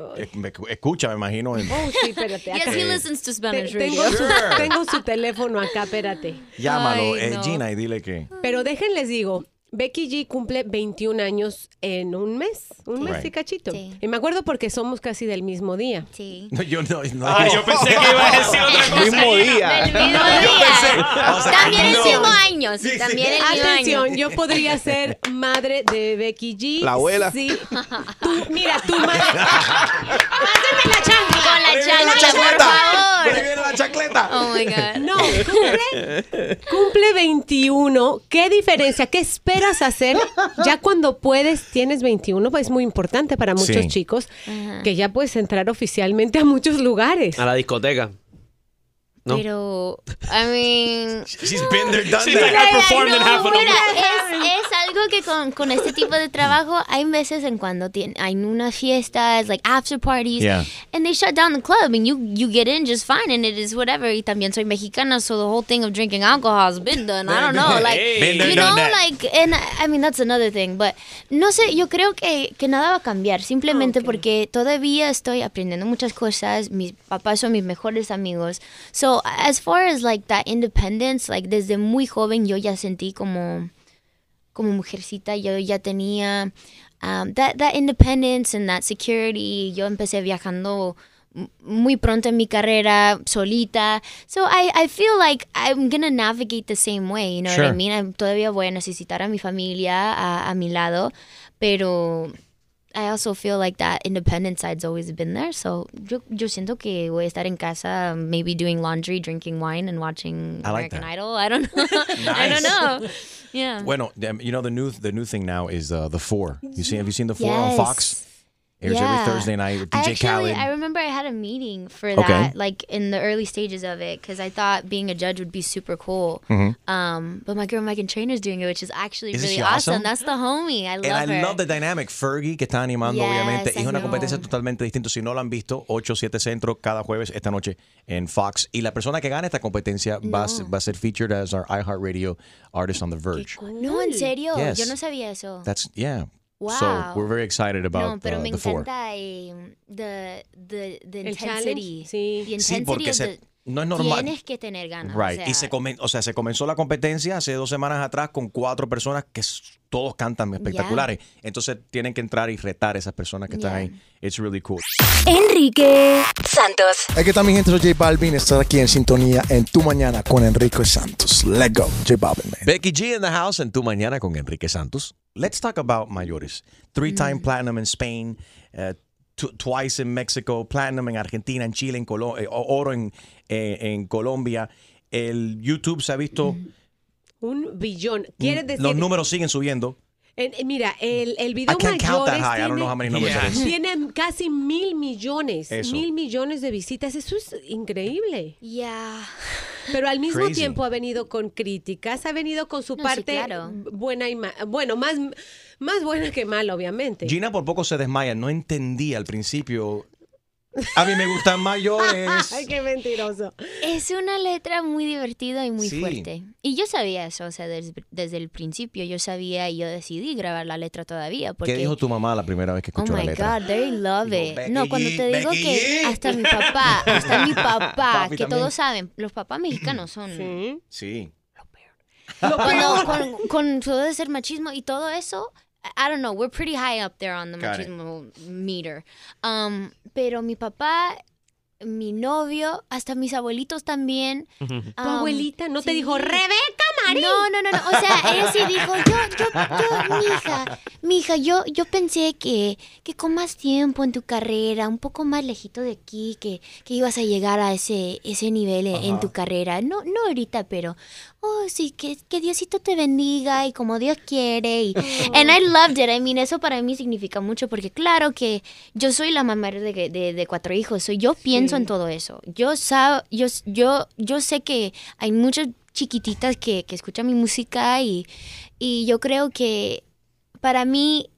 Speaker 3: escucha, me imagino. en-
Speaker 4: Oh, sí, espérate.
Speaker 22: Yes, he listens to Spanish
Speaker 4: Te-
Speaker 22: radio.
Speaker 4: tengo, su,
Speaker 3: Sure.
Speaker 4: tengo su teléfono acá, espérate.
Speaker 3: Llámalo,
Speaker 4: Ay,
Speaker 3: eh,
Speaker 4: no.
Speaker 3: Gina, y dile que.
Speaker 4: Pero déjenles digo, Becky G cumple 21 años en un mes, un mes
Speaker 3: Right.
Speaker 4: y cachito. Y me acuerdo porque somos casi del mismo día.
Speaker 22: Sí.
Speaker 3: No, yo no. no
Speaker 6: Ah, yo pensé que iba a decir otra cosa.
Speaker 3: Mismo día.
Speaker 22: Del mismo
Speaker 3: Yo
Speaker 22: día.
Speaker 3: pensé, o sea,
Speaker 22: también el
Speaker 3: no.
Speaker 22: mismo año sí, también el mismo
Speaker 4: Atención,
Speaker 22: año
Speaker 4: yo podría ser madre de Becky G.
Speaker 7: La abuela.
Speaker 4: Sí. Tú, mira, tu madre.
Speaker 22: Pásame la chancla. Con la chancla, por favor.
Speaker 3: Ahí viene la chancleta.
Speaker 22: Oh my God.
Speaker 4: No, cumple, cumple 21. ¿Qué diferencia? ¿Qué esperas hacer ya cuando puedes? Tienes 21, pues es muy importante para muchos
Speaker 7: Sí.
Speaker 4: chicos que ya puedes entrar oficialmente a muchos lugares.
Speaker 7: A la discoteca. ¿No?
Speaker 22: Pero, I mean...
Speaker 3: She's been there, done
Speaker 7: She's
Speaker 3: that.
Speaker 7: like, I performed in half of them.
Speaker 22: Mira, es, es algo que con, con este tipo de trabajo hay veces en cuando tiene, hay unas fiestas, like after parties,
Speaker 3: Yeah.
Speaker 22: and they shut down the club and you, you get in just fine and it is whatever. Y también soy mexicana, so the whole thing of drinking alcohol has been done. I don't know, like,
Speaker 3: there,
Speaker 22: you
Speaker 3: done
Speaker 22: know, like, and I mean, that's another thing, but no sé, yo creo que, que nada va a cambiar, simplemente porque todavía estoy aprendiendo muchas cosas, mis papás son mis mejores amigos. So, as far as like that independence, like desde muy joven yo ya sentí como como mujercita yo ya tenía um, that, that independence and that security. Yo empecé viajando muy pronto en mi carrera solita. So I, I feel like I'm gonna navigate the same way, you know what I
Speaker 3: Sure.
Speaker 22: mean? I'm- todavía voy a necesitar a mi familia a, a mi lado, pero I also feel like that independent side's always been there. So yo, yo siento que voy a estar en casa, maybe doing laundry, drinking wine, and watching
Speaker 3: I like
Speaker 22: American
Speaker 3: that.
Speaker 22: Idol. I don't know. I don't know. Yeah.
Speaker 3: Bueno, you know the new the new thing now is uh, the four. You see? Have you seen the four on Fox? Airs
Speaker 22: Yeah.
Speaker 3: every Thursday night with
Speaker 22: I
Speaker 3: DJ
Speaker 22: actually,
Speaker 3: Khaled.
Speaker 22: I remember I had a meeting for
Speaker 3: Okay.
Speaker 22: that, like in the early stages of it, because I thought being a judge would be super cool.
Speaker 3: Mhm.
Speaker 22: Um, but my girl Megan Trainor's doing it, which is actually
Speaker 3: Isn't
Speaker 22: really awesome.
Speaker 3: awesome?
Speaker 22: That's the homie. I love
Speaker 3: And I
Speaker 22: her.
Speaker 3: love the dynamic. Fergie, que está animando,
Speaker 22: Yes,
Speaker 3: obviamente.
Speaker 22: I
Speaker 3: es una competencia totalmente distinta. Si no lo han visto, 8, 7 centros cada jueves esta noche en Fox. Y la persona que gane esta competencia va, a, ser- va a ser featured as our iHeartRadio artist on The Verge.
Speaker 22: no, en serio,
Speaker 3: Yes.
Speaker 22: yo no sabía eso.
Speaker 3: That's, yeah. So we're very excited about
Speaker 22: no, pero
Speaker 3: uh,
Speaker 22: me
Speaker 3: the four.
Speaker 22: encanta eh, the, the, the
Speaker 4: El
Speaker 22: intensity.
Speaker 4: challenge, sí.
Speaker 22: The
Speaker 3: Sí,
Speaker 22: intensity
Speaker 3: porque
Speaker 22: of
Speaker 3: se-
Speaker 22: the-
Speaker 3: no es normal.
Speaker 22: Tienes que tener ganas.
Speaker 3: Right.
Speaker 22: O
Speaker 3: y
Speaker 22: sea,
Speaker 3: se, comen- o sea, se comenzó la competencia hace dos semanas atrás con cuatro personas que todos cantan espectaculares. Entonces tienen que entrar y retar a esas personas que están
Speaker 1: Yeah.
Speaker 3: ahí. It's really cool.
Speaker 1: Enrique Santos.
Speaker 16: ¿qué tal mi gente? Soy J Balvin. Estás aquí en sintonía en Tu Mañana con Enrique Santos. Let's go, J Balvin, man.
Speaker 3: Becky G in the house en Tu Mañana con Enrique Santos. Let's talk about mayores. Three-time platinum in Spain, uh, tw- twice in Mexico, platinum en Argentina, en Chile, en Colo- eh, oro en, eh, en Colombia. El YouTube se ha visto,
Speaker 4: Un billón. ¿Quieres decir?
Speaker 3: los números siguen subiendo.
Speaker 4: Eh, mira, el, el video
Speaker 3: I can't count that
Speaker 4: mayores
Speaker 3: high. I don't know how many numbers
Speaker 4: tiene,
Speaker 3: is.
Speaker 4: tiene casi mil millones,
Speaker 3: Eso.
Speaker 4: mil millones de visitas. Eso es increíble.
Speaker 22: Yeah.
Speaker 4: Pero al mismo
Speaker 3: Crazy.
Speaker 4: tiempo ha venido con críticas, ha venido con su
Speaker 22: No, sí,
Speaker 4: parte
Speaker 22: claro.
Speaker 4: buena y ma- bueno, más, más buena que mala, obviamente.
Speaker 3: Gina por poco se desmaya. No entendía al principio. A mí me gustan mayores.
Speaker 4: Ay, qué mentiroso.
Speaker 22: Es una letra muy divertida y muy
Speaker 3: Sí.
Speaker 22: fuerte. Y yo sabía eso, o sea, desde, desde el principio yo sabía y yo decidí grabar la letra todavía. Porque,
Speaker 3: ¿Qué dijo tu mamá la primera vez que
Speaker 22: Oh
Speaker 3: escuchó la
Speaker 22: my
Speaker 3: letra?
Speaker 22: God, they love it.
Speaker 3: Becky
Speaker 22: no, cuando te digo
Speaker 3: Becky
Speaker 22: que
Speaker 3: G.
Speaker 22: hasta mi papá, hasta mi papá,
Speaker 3: Papi
Speaker 22: que
Speaker 3: también.
Speaker 22: todos saben, los papás mexicanos son.
Speaker 3: Sí.
Speaker 22: Cuando, con, con todo de ser machismo y todo eso, I don't know, we're pretty high up there on the
Speaker 3: Got it.
Speaker 22: machismo meter. Um, pero mi papá, mi novio, hasta mis abuelitos también.
Speaker 4: Tu
Speaker 22: um,
Speaker 4: abuelita no te dijo, Rebeca
Speaker 22: No, no, no, no. O sea, ella sí dijo, yo, yo, yo, mija, mija, yo, yo pensé que, que con más tiempo en tu carrera, un poco más lejito de aquí, que, que ibas a llegar a ese, ese nivel en, en tu carrera. No, no ahorita, pero, oh, sí, que, que Diosito te bendiga y como Dios quiere. Y, and I loved it. I mean, eso para mí significa mucho porque claro que yo soy la mamá de, de, de cuatro hijos. So yo pienso
Speaker 23: Sí.
Speaker 22: en todo eso. Yo, sab, yo, yo, yo sé que hay muchas chiquititas que, que escuchan mi música y, y yo creo que para mí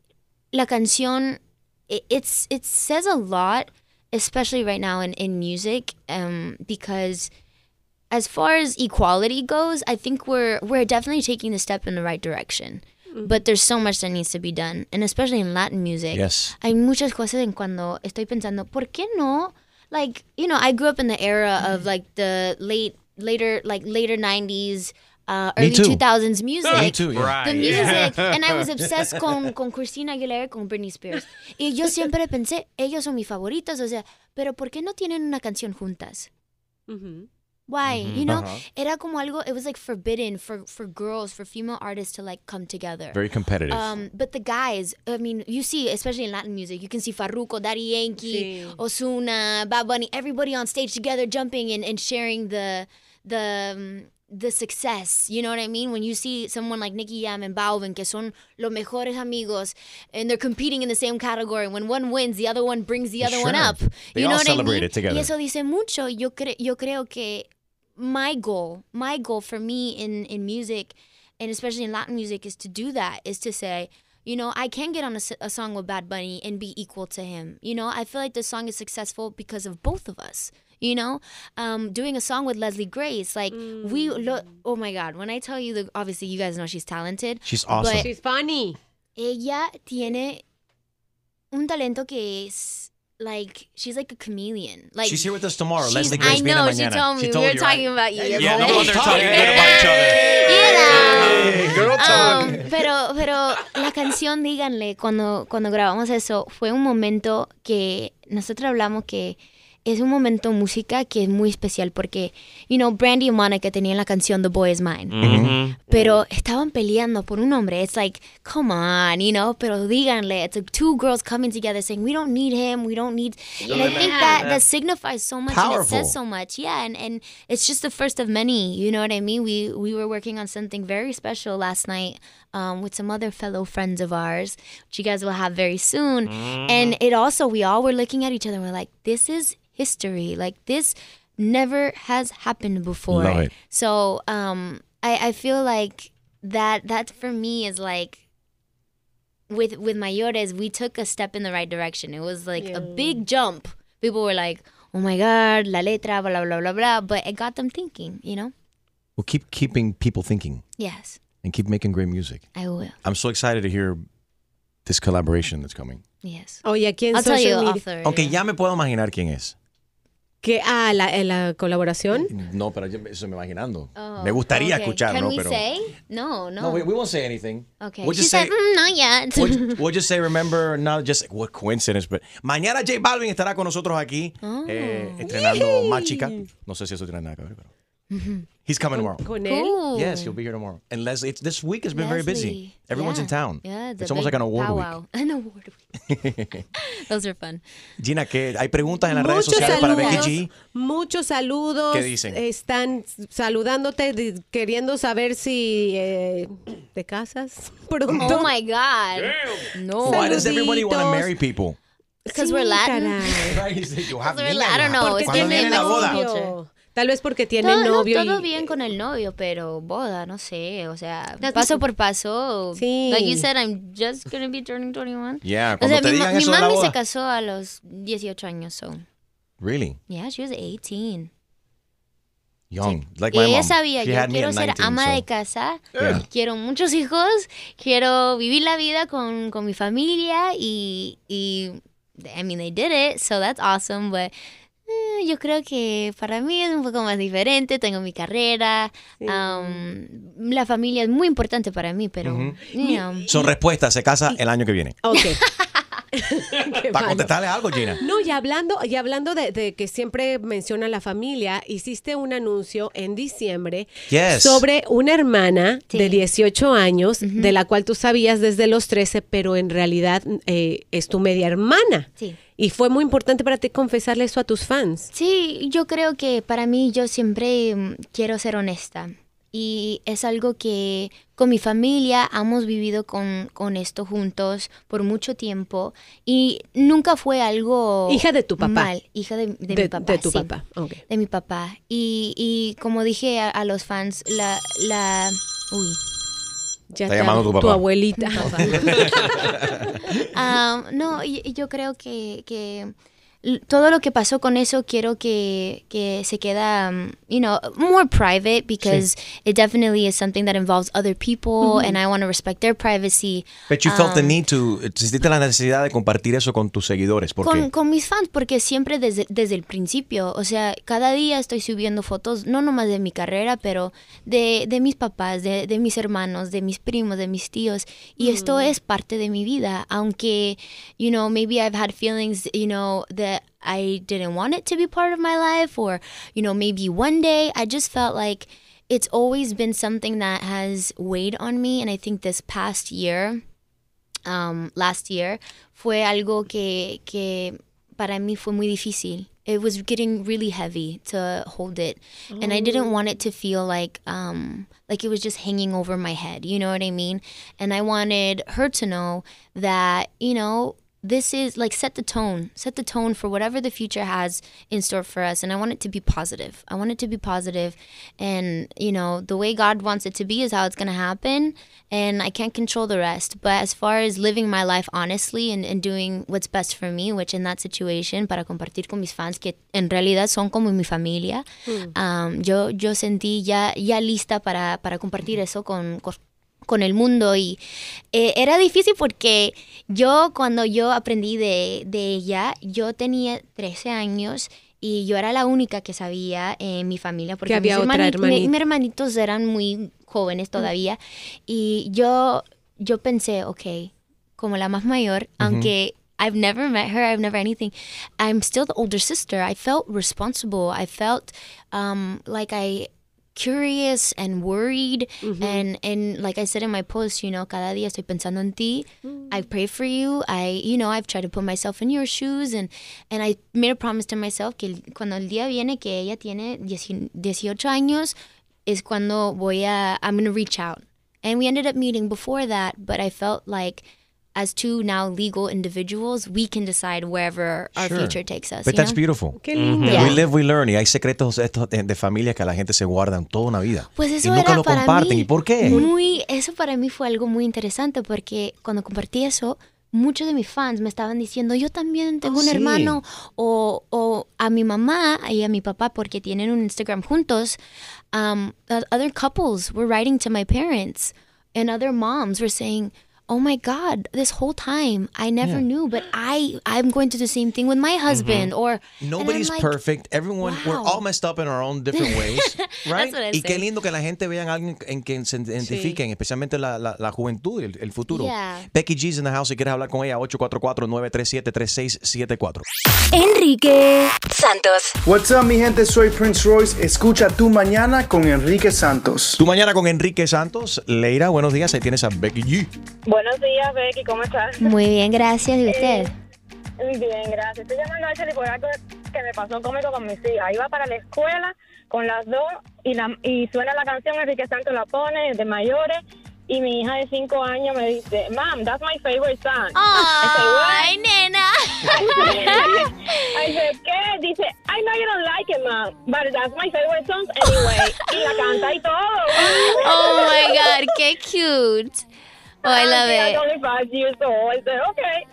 Speaker 22: la canción it, it's it says a lot especially right now in, in music um, because as far as equality goes i think we're we're definitely taking the step in the right direction. Mm-hmm. But there's so much that needs to be done and especially in latin music
Speaker 3: Yes.
Speaker 22: hay muchas cosas en cuando estoy pensando por qué no? Like you know i grew up in the era of mm-hmm. like the late later like later 90s uh, early 2000s music
Speaker 23: Me too, yeah.
Speaker 22: the
Speaker 23: Right,
Speaker 22: music
Speaker 23: yeah.
Speaker 22: and i was obsessed con, con Christina Aguilera con Britney Spears y yo siempre pensé ellos son mis favoritos o sea pero por qué no tienen una canción juntas why
Speaker 3: Mhm.
Speaker 22: you know
Speaker 3: Uh-huh.
Speaker 22: era como algo it was like forbidden for for girls for female artists to like come together
Speaker 3: Very competitive.
Speaker 22: um but the guys i mean you see especially in latin music you can see farruko daddy yankee
Speaker 23: Sí.
Speaker 22: osuna bad bunny everybody on stage together jumping and, and sharing the the um, the success, you know what I mean? When you see someone like Nicky Jam and Balvin, que son los mejores amigos, and they're competing in the same category. When one wins, the other one brings the other one up.
Speaker 3: They
Speaker 22: you know
Speaker 3: all
Speaker 22: what I
Speaker 3: celebrate
Speaker 22: mean?
Speaker 3: it together.
Speaker 22: Y eso dice mucho. Yo, cre yo creo que my goal, my goal for me in, in music, and especially in Latin music, is to do that, is to say, you know, I can get on a song with Bad Bunny and be equal to him. You know, I feel like the song is successful because of both of us. You know, um, doing a song with Leslie Grace, like we look. Oh my God! When I tell you that, obviously you guys know she's talented.
Speaker 3: She's awesome.
Speaker 22: but
Speaker 3: She's
Speaker 4: funny.
Speaker 22: Ella tiene un talento que es like she's like a chameleon. Like
Speaker 3: She's here with us tomorrow.
Speaker 22: she's-
Speaker 3: Leslie Grace
Speaker 22: I know. She told me
Speaker 3: She
Speaker 22: we
Speaker 3: told
Speaker 22: were
Speaker 3: you,
Speaker 22: talking
Speaker 3: right?
Speaker 22: about you.
Speaker 3: Yeah,
Speaker 22: yesterday.
Speaker 3: no, we're talking good about each
Speaker 22: You know.
Speaker 3: Girl talk.
Speaker 22: Um, pero, pero la canción, díganle, cuando, cuando grabamos eso, fue un momento que nosotros hablamos que es un momento música que es muy especial porque, you know, Brandy y Monica tenían la canción The Boy Is Mine.
Speaker 23: Ujú.
Speaker 22: Pero estaban peleando por un hombre. It's like, come on, you know, pero díganle. It's like two girls coming together saying, we don't need him, we don't need... And I think that, that signifies so much and it says so much. Yeah, and, and it's just the first of many, you know what I mean? We, we were working on something very special last night um, with some other fellow friends of ours, which you guys will have very soon. And it also, we all were looking at each other and we're like, this is history. Like, this never has happened before.
Speaker 23: Love it.
Speaker 22: So um, I, I feel like that that for me is like with with mayores, we took a step in the right direction. It was like a big jump. People were like, "Oh my god, la letra, blah blah blah blah," but it got them thinking. You know?
Speaker 3: We'll keep keeping people thinking
Speaker 22: Yes,
Speaker 3: and keep making great music.
Speaker 22: I will.
Speaker 3: I'm so excited to hear this collaboration that's coming.
Speaker 22: Yes.
Speaker 4: Oh yeah, en
Speaker 22: I'll tell you
Speaker 4: social media.
Speaker 22: after.
Speaker 3: Aunque ya me puedo imaginar quién es.
Speaker 4: Que, ah, la, en la colaboración.
Speaker 3: No, pero yo me- eso me imaginando.
Speaker 22: Oh,
Speaker 3: me gustaría
Speaker 22: okay.
Speaker 3: escuchar,
Speaker 22: Can
Speaker 3: Pero
Speaker 22: say? No, no.
Speaker 3: no, we, we won't say anything.
Speaker 22: Okay.
Speaker 3: We'll
Speaker 22: she
Speaker 3: just
Speaker 22: said,
Speaker 3: say,
Speaker 22: mm, not yet.
Speaker 3: we'll, we'll just say, remember, not just what coincidence, but mañana J Balvin estará con nosotros aquí
Speaker 22: Oh.
Speaker 3: eh, estrenando Más Chica. No sé si eso tiene nada que ver, pero he's coming tomorrow.
Speaker 4: Con él.
Speaker 22: Cool.
Speaker 3: Yes, he'll be here tomorrow. And Leslie, it's, this week has been very busy.
Speaker 22: Leslie.
Speaker 3: Everyone's in
Speaker 22: Yeah.
Speaker 3: town.
Speaker 22: Yeah,
Speaker 3: it's
Speaker 22: a
Speaker 3: almost
Speaker 22: big
Speaker 3: like an award week.
Speaker 22: An award week. Those are fun.
Speaker 3: Gina, que hay preguntas en las redes sociales para Becky G.
Speaker 4: muchos saludos.
Speaker 3: ¿Qué dicen?
Speaker 4: Están saludándote, di- queriendo saber si eh, te casas pronto.
Speaker 22: Oh my God. No.
Speaker 3: Why does everybody want to
Speaker 4: Saluditos.
Speaker 3: marry people?
Speaker 22: Because
Speaker 4: Sí,
Speaker 22: we're Latin.
Speaker 4: caray.
Speaker 3: Right? You say, you have
Speaker 22: Because we're
Speaker 3: niña,
Speaker 22: la- I don't know.
Speaker 4: Porque
Speaker 22: It's
Speaker 3: ¿Cuándo
Speaker 22: in
Speaker 3: viene la boda?
Speaker 22: Mexican
Speaker 4: novio.
Speaker 22: culture.
Speaker 4: Tal vez porque tiene
Speaker 22: Todo, no,
Speaker 4: novio.
Speaker 22: todo
Speaker 4: y-
Speaker 22: bien con el novio, pero boda, no sé, o sea, paso por paso.
Speaker 4: Sí.
Speaker 22: Like you said, I'm just gonna be turning 21.
Speaker 3: Yeah,
Speaker 22: o sea,
Speaker 3: te
Speaker 22: mi,
Speaker 3: digan
Speaker 22: mi
Speaker 3: eso
Speaker 22: mami se casó a los 18 años, so.
Speaker 3: Really?
Speaker 22: Yeah, she was 18.
Speaker 3: Young. Like my
Speaker 22: ella
Speaker 3: mom.
Speaker 22: sabía,
Speaker 3: She
Speaker 22: yo quiero ser
Speaker 3: 19,
Speaker 22: ama
Speaker 3: so-
Speaker 22: de casa,
Speaker 3: Yeah.
Speaker 22: quiero muchos hijos, quiero vivir la vida con, con mi familia y, y, I mean, they did it, so that's awesome, but eh, yo creo que para mí es un poco más diferente, tengo mi carrera, um, la familia es muy importante para mí, pero, you know.
Speaker 3: Son respuestas, se casa el año que viene.
Speaker 4: Ok.
Speaker 3: Para contestarle algo, Gina.
Speaker 4: No, y hablando, y hablando de, de que siempre menciona la familia, hiciste un anuncio en diciembre
Speaker 3: Yes.
Speaker 4: sobre una hermana de 18 años, de la cual tú sabías desde los 13, pero en realidad eh, es tu media hermana.
Speaker 22: Sí.
Speaker 4: Y fue muy importante para ti confesarle eso a tus fans.
Speaker 22: Sí, yo creo que para mí yo siempre mm, quiero ser honesta. Y es algo que con mi familia hemos vivido con, con esto juntos por mucho tiempo. Y nunca fue algo...
Speaker 4: Hija de tu papá.
Speaker 22: Mal, hija de, de
Speaker 4: De-
Speaker 22: mi papá.
Speaker 4: de tu
Speaker 22: sí,
Speaker 4: papá.
Speaker 22: De mi papá. Y, y como dije a, a los fans, la... la uy.
Speaker 4: Ya
Speaker 3: Está llamando tu papá.
Speaker 4: Tu abuelita.
Speaker 22: Ah, no, y- y yo creo que, que todo lo que pasó con eso quiero que, que se queda, um, you know, more private because it definitely is something that involves other people
Speaker 3: Ujú.
Speaker 22: and I want to respect their privacy.
Speaker 3: But you felt the
Speaker 22: Um,
Speaker 3: need to, sentiste la necesidad de compartir eso con tus seguidores. ¿Por
Speaker 22: con,
Speaker 3: qué?
Speaker 22: con mis fans, porque siempre desde, desde el principio, o sea, cada día estoy subiendo fotos, no nomás de mi carrera, pero de, de mis papás, de, de mis hermanos, de mis primos, de mis tíos. Y esto es parte de mi vida, aunque, you know, maybe I've had feelings, you know, that I didn't want it to be part of my life, or, you know, maybe one day I just felt like it's always been something that has weighed on me. And I think this past year, um, last year fue algo que, que para mí fue muy difícil. It was getting really heavy to hold it, and I didn't want it to feel like um, like it was just hanging over my head. You know what I mean? And I wanted her to know that you know this is like set the tone, set the tone for whatever the future has in store for us. And I want it to be positive. I want it to be positive, and you know the way God wants it to be is how it's gonna happen, and I can't control the rest. But as far as living my life honestly and, and doing what's best for me, which in that situation para compartir con mis fans que en realidad son como mi familia, um, yo yo sentí ya ya lista para para compartir eso con, con con el mundo y eh, era difícil porque yo cuando yo aprendí de, de ella, yo tenía 13 años y yo era la única que sabía en mi familia porque
Speaker 4: Que había
Speaker 22: mis, hermani-
Speaker 4: hermanita.
Speaker 22: mi- mis hermanitos eran muy jóvenes todavía y yo, yo pensé, ok, como la más mayor, aunque I've never met her, I've never anything. I'm still the older sister. I felt responsible. I felt um, like I curious and worried mm-hmm. and and like I said in my post, you know, cada día estoy pensando en ti. I mm. pray for you. I you know, I've tried to put myself in your shoes and and I made a promise to myself que cuando el día viene que ella tiene 10 18 años es cuando voy a I'm going to reach out. And we ended up meeting before that, but I felt like as two now legal individuals, we can decide wherever our
Speaker 3: Sure.
Speaker 22: future takes us.
Speaker 3: But
Speaker 22: you
Speaker 3: that's
Speaker 22: know?
Speaker 3: beautiful.
Speaker 22: Qué lindo.
Speaker 3: We live, we learn. Y hay secretos estos de, de familia que la gente se guardan toda una vida.
Speaker 22: Pues eso
Speaker 3: y nunca
Speaker 22: era
Speaker 3: lo
Speaker 22: para
Speaker 3: comparten.
Speaker 22: mí
Speaker 3: ¿Y por qué?
Speaker 22: Muy, eso para mí fue algo muy interesante porque cuando compartí eso, muchos de mis fans me estaban diciendo, yo también tengo
Speaker 3: Oh,
Speaker 22: un
Speaker 3: sí.
Speaker 22: hermano, o, o a mi mamá y a mi papá porque tienen un Instagram juntos. Um, other couples were writing to my parents, and other moms were saying, "Oh my God, this whole time I never
Speaker 3: Yeah.
Speaker 22: knew, but I I'm going to do the same thing with my husband."
Speaker 3: Mhm.
Speaker 22: Or
Speaker 3: Nobody's
Speaker 22: like,
Speaker 3: perfect. Everyone, we're all messed up in our own different ways, right?
Speaker 22: what I
Speaker 3: y qué lindo que la gente vea a alguien en quien se identifiquen, especialmente la, la, la juventud y el, el futuro.
Speaker 1: Yeah.
Speaker 3: Becky G's in the house. Si quieres hablar con ella, 844-937-3674.
Speaker 1: Enrique Santos.
Speaker 16: What's up, mi gente? Soy Prince Royce. Escucha tu mañana con Enrique Santos.
Speaker 3: Tu mañana con Enrique Santos. Leira, buenos días. Ahí tienes a Becky G.
Speaker 11: Buenos días, Becky, ¿cómo estás?
Speaker 22: Muy bien, gracias. ¿Y usted?
Speaker 11: Bien, gracias. Estoy llamando a Chely por algo que me pasó conmigo con mis hijas. Iba para la escuela con las dos y, la, y suena la canción, Enrique Santos la pone, de mayores, y mi hija de cinco años me dice, Mom, that's my favorite song.
Speaker 22: Ay, nena.
Speaker 11: I said, ¿qué? Dice, I know you don't like it, Mom, but that's my favorite song anyway. y la canta y todo.
Speaker 22: Oh my God, qué cute. Oh, I love
Speaker 11: was
Speaker 22: it.
Speaker 11: only five years old. I said, okay.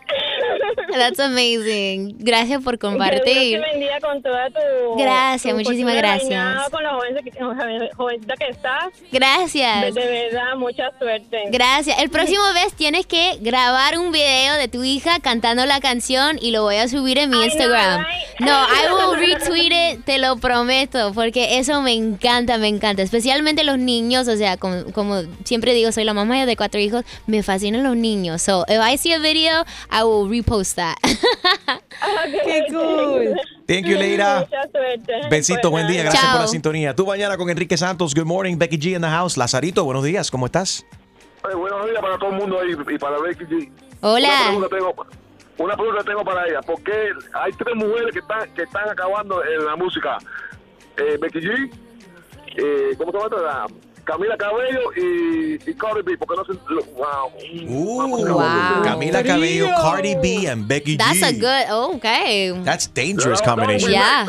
Speaker 22: That's amazing. Gracias por
Speaker 9: que
Speaker 22: compartir.
Speaker 9: te bendiga con toda tu.
Speaker 22: Gracias,
Speaker 9: tu
Speaker 22: muchísimas gracias.
Speaker 9: bañada Con la jovencita, joven- jovencita que estás.
Speaker 22: Gracias.
Speaker 9: De, de verdad, mucha suerte.
Speaker 22: Gracias. El próximo vez tienes que grabar un video de tu hija cantando la canción y lo voy a subir en mi Instagram. No, I will retweet it, te lo prometo, porque eso me encanta, me encanta. Especialmente los niños, o sea, como, como siempre digo, soy la mamá de cuatro hijos, me fascinan los niños. So, if I see a video, I will repost that.
Speaker 4: Qué cool.
Speaker 3: Thank you, Leira.
Speaker 9: Mucha suerte.
Speaker 3: Besito, buen día. Gracias por la
Speaker 22: Chao.
Speaker 3: sintonía. Tú mañana con Enrique Santos. Good morning. Becky G in the house. Lazarito, buenos días. ¿Cómo estás?
Speaker 24: Eh, buenos días para todo el mundo ahí y para Becky G.
Speaker 22: Hola.
Speaker 24: Una pregunta tengo, una pregunta tengo para ella. ¿Por qué hay tres mujeres que están, que están acabando en la música? Eh, Becky G, eh, ¿cómo se llama? Camila Cabello y, y Cardi B. Porque no se... lo- Wow.
Speaker 3: Uh, Camila Cabello, Cardi B, and Becky
Speaker 22: That's
Speaker 3: G.
Speaker 22: a good, oh, okay.
Speaker 3: That's dangerous combination.
Speaker 22: Yeah.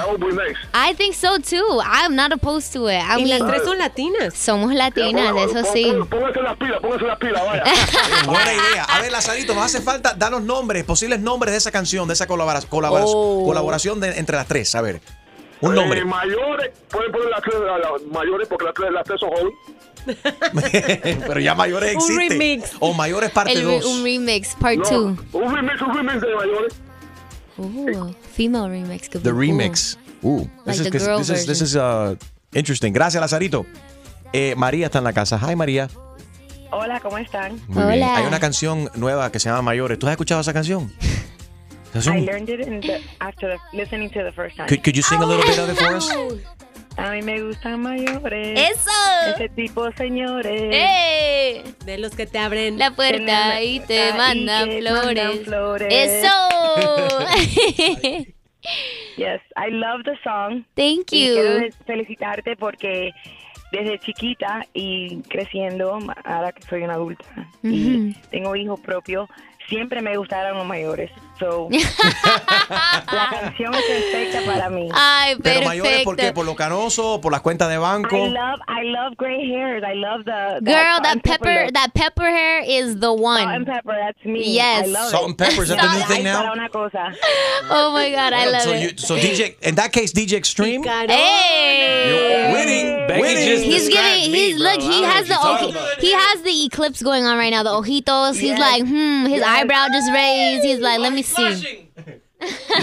Speaker 22: I think so too. I'm not opposed to it. I
Speaker 4: Y las
Speaker 22: mean,
Speaker 4: tres son latinas.
Speaker 22: Somos latinas, eso sí.
Speaker 24: Pónganse las pilas, pónganse las pilas, vaya.
Speaker 3: Buena idea. A ver, Lazarito, nos hace falta, danos nombres, posibles nombres de esa canción, de esa colabora- colabora-
Speaker 22: Oh.
Speaker 3: colaboración de- entre las tres. A ver, un nombre.
Speaker 24: Eh, mayores, pueden poner las tres, la- la- mayores porque las tres, las tres son jóvenes.
Speaker 3: Pero ya mayores
Speaker 22: Un
Speaker 3: existen.
Speaker 22: remix.
Speaker 3: O mayores parte
Speaker 22: El re-
Speaker 3: 2.
Speaker 22: un remix, part
Speaker 24: No,
Speaker 22: 2.
Speaker 24: Un remix, un remix de mayores.
Speaker 22: Ooh, female remix could
Speaker 3: The remix. Uh,
Speaker 22: Like
Speaker 3: this, is,
Speaker 22: the girl
Speaker 3: this, is, this is, uh, interesting. Gracias, Lazarito. Eh, María está en la casa. Hi, María.
Speaker 9: Hola, ¿cómo están?
Speaker 3: Muy bien. Hay una canción nueva que se llama Mayores. ¿Tú has escuchado esa canción?
Speaker 9: I learned it in the, after the, listening to the first time.
Speaker 3: Could, could you sing a little bit of it for us?
Speaker 9: A mí me gustan mayores.
Speaker 22: ¡Eso!
Speaker 9: Ese tipo, señores.
Speaker 22: ¡Eh!
Speaker 4: De los que te abren
Speaker 22: La puerta y te
Speaker 9: Ah, y
Speaker 22: mandan
Speaker 9: que
Speaker 22: flores.
Speaker 9: mandan flores.
Speaker 22: ¡Eso!
Speaker 9: Yes, I love the song.
Speaker 22: Thank
Speaker 9: Y
Speaker 22: you.
Speaker 9: quiero felicitarte porque desde chiquita y creciendo, ahora que soy una adulta y
Speaker 22: Ujú.
Speaker 9: tengo hijos propios, siempre me gustaron los mayores. So, la canción es perfecta para mí.
Speaker 22: Ay,
Speaker 3: Pero mayores, ¿por qué? ¿Por lo canoso? ¿Por las cuentas de banco?
Speaker 9: I love, I love gray hairs. I love the
Speaker 22: Girl, that
Speaker 9: and
Speaker 22: pepper, that pepper hair is the one.
Speaker 9: Salt and pepper, that's me.
Speaker 22: Yes.
Speaker 9: I love
Speaker 3: Salt
Speaker 9: it.
Speaker 3: and pepper, is that the new thing now?
Speaker 9: Una cosa.
Speaker 22: Oh my God, I love
Speaker 3: so,
Speaker 22: it.
Speaker 3: you, so DJ, in that case, DJ Extreme.
Speaker 22: Hey!
Speaker 3: Winning,
Speaker 6: Becky
Speaker 3: winning.
Speaker 6: just
Speaker 22: He's giving. He's
Speaker 6: bro.
Speaker 22: look.
Speaker 6: I
Speaker 22: He has the
Speaker 6: what you're
Speaker 22: oji-
Speaker 6: talking
Speaker 22: he has the eclipse going on right now. The ojitos. He's like, hmm. His eyebrow just raised. He's like, let me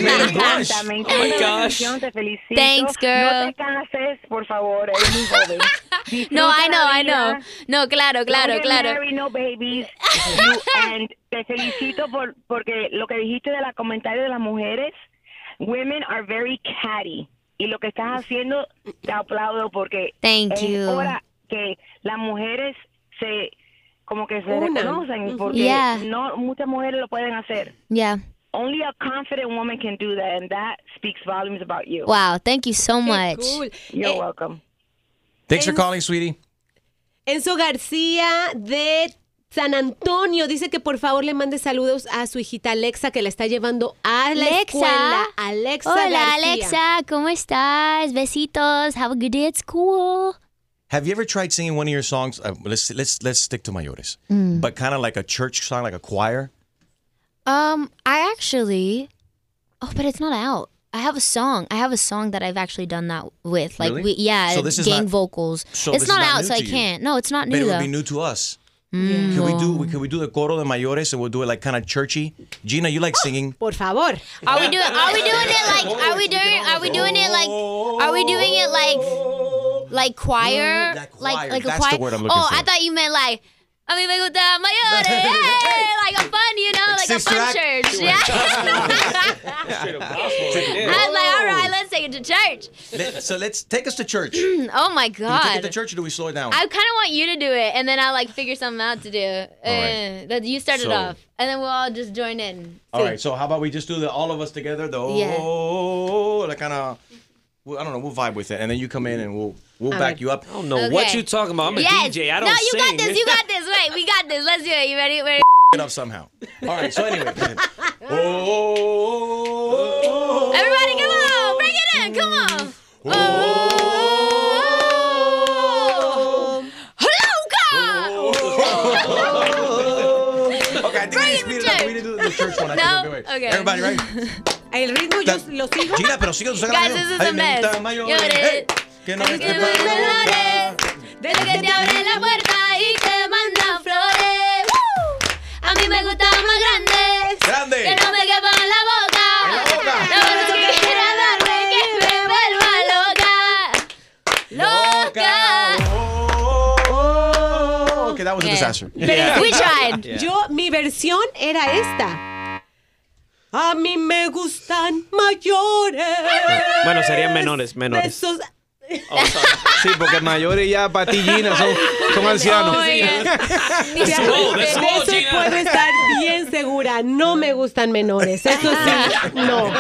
Speaker 9: Me encanta, me encanta la
Speaker 6: gosh.
Speaker 9: canción, te felicito.
Speaker 22: Thanks, girl.
Speaker 9: No te cases, por favor, eres muy joven.
Speaker 22: No, I know, I know. No, claro, claro,
Speaker 9: Don't
Speaker 22: claro.
Speaker 9: married, no babies. You- and te felicito por, porque lo que dijiste de la comentario de las mujeres, women are very catty. Y lo que estás haciendo, te aplaudo porque
Speaker 22: Thank
Speaker 9: es
Speaker 22: you.
Speaker 9: hora que las mujeres se como que se
Speaker 4: Unan.
Speaker 9: reconocen porque
Speaker 22: Yeah.
Speaker 9: no muchas mujeres lo pueden hacer.
Speaker 22: Yeah.
Speaker 9: Only a confident woman can do that, and that speaks volumes about you.
Speaker 22: Wow. Thank you so much.
Speaker 4: Cool.
Speaker 9: You're
Speaker 4: Eh,
Speaker 9: welcome.
Speaker 3: Thanks for calling, sweetie.
Speaker 4: Enzo García de San Antonio dice que por favor le mande saludos a su hijita Alexa que la está llevando a la
Speaker 22: Alexa.
Speaker 4: escuela. Alexa
Speaker 22: Hola,
Speaker 4: García.
Speaker 22: Alexa. ¿Cómo estás? Besitos. Have a good day at school.
Speaker 3: Have you ever tried singing one of your songs? Uh, let's let's let's stick to Mayores,
Speaker 22: Mm.
Speaker 3: but kind of like a church song, like a choir.
Speaker 22: Um, I actually. Oh, but it's not out. I have a song. I have a song that I've actually done that with. Like,
Speaker 3: Really?
Speaker 22: we, yeah,
Speaker 3: So this is
Speaker 22: gang
Speaker 3: not-
Speaker 22: vocals.
Speaker 3: so
Speaker 22: it's not,
Speaker 3: not
Speaker 22: out, so I can't. No, it's not new.
Speaker 3: But
Speaker 22: new
Speaker 3: it would
Speaker 22: though.
Speaker 3: be new to us.
Speaker 22: Mm,
Speaker 3: Can we
Speaker 22: no.
Speaker 3: do can we do the coro de Mayores and we'll do it like kind of churchy? Gina, you like singing?
Speaker 4: Por favor.
Speaker 22: Are we doing? Are we doing it like? Are we doing? Are we doing it like? Are we doing it like? Like choir?
Speaker 3: Like
Speaker 22: Like
Speaker 3: choir,
Speaker 22: like a
Speaker 3: that's
Speaker 22: choir?
Speaker 3: the word I'm looking
Speaker 22: oh,
Speaker 3: for.
Speaker 22: I thought you meant like. A mí me gusta mayores, hey, like a fun, you know, like a fun
Speaker 3: Act?
Speaker 22: church. Yeah. I was like, all right, let's take it to church.
Speaker 3: Let- so let's take us to church.
Speaker 22: oh my
Speaker 3: Do we take it to
Speaker 22: god.
Speaker 3: church or do we slow it down?
Speaker 22: I kind of want you to do it, and then I'll like figure something out to do. Uh, that you start it
Speaker 3: So-
Speaker 22: off, and then we'll all just join in.
Speaker 3: All right, so how about we just do the all of us together? The
Speaker 22: Yeah.
Speaker 3: oh, like kind of. I don't know. We'll vibe with it, and then you come in and we'll we'll
Speaker 22: All
Speaker 3: back
Speaker 22: right.
Speaker 3: you up.
Speaker 6: I don't know what
Speaker 22: Okay.
Speaker 6: you talking about. I'm a
Speaker 22: yes.
Speaker 6: DJ. I don't
Speaker 22: no, you
Speaker 6: sing.
Speaker 22: got this. You got this. Wait, we got this. Let's do it. You ready? Ready?
Speaker 3: it up somehow. All right. So anyway, oh,
Speaker 22: Everybody, come on, bring it in. Come on. Oh. oh. oh.
Speaker 3: okay. I think we need to speed it up. We need to do the church one.
Speaker 22: No?
Speaker 3: think. Wait, wait.
Speaker 22: Okay.
Speaker 3: Everybody, right?
Speaker 4: El ritmo yo lo sigo.
Speaker 3: Gina, pero sigue tu
Speaker 22: Guys, this is a mess. Lloré.
Speaker 3: Que no
Speaker 22: Es que me enamoré Desde que te abren la puerta y te mandan flores. A mí me gustan más grandes.
Speaker 3: Grande.
Speaker 22: Que no me quepan en la boca. No, no que quiera darme que me vuelva loca. Loca.
Speaker 3: Okay, that was a
Speaker 22: Yeah.
Speaker 3: disaster.
Speaker 4: Pero-
Speaker 22: We tried.
Speaker 4: Yo, mi versión era esta. A mí me gustan mayores.
Speaker 7: Bueno, serían menores, menores. Sí, porque mayores ya para ti, Gina, son, son ancianos.
Speaker 4: Ya,
Speaker 7: small,
Speaker 4: de eso puedo estar bien segura. No me gustan menores. Eso sí, no.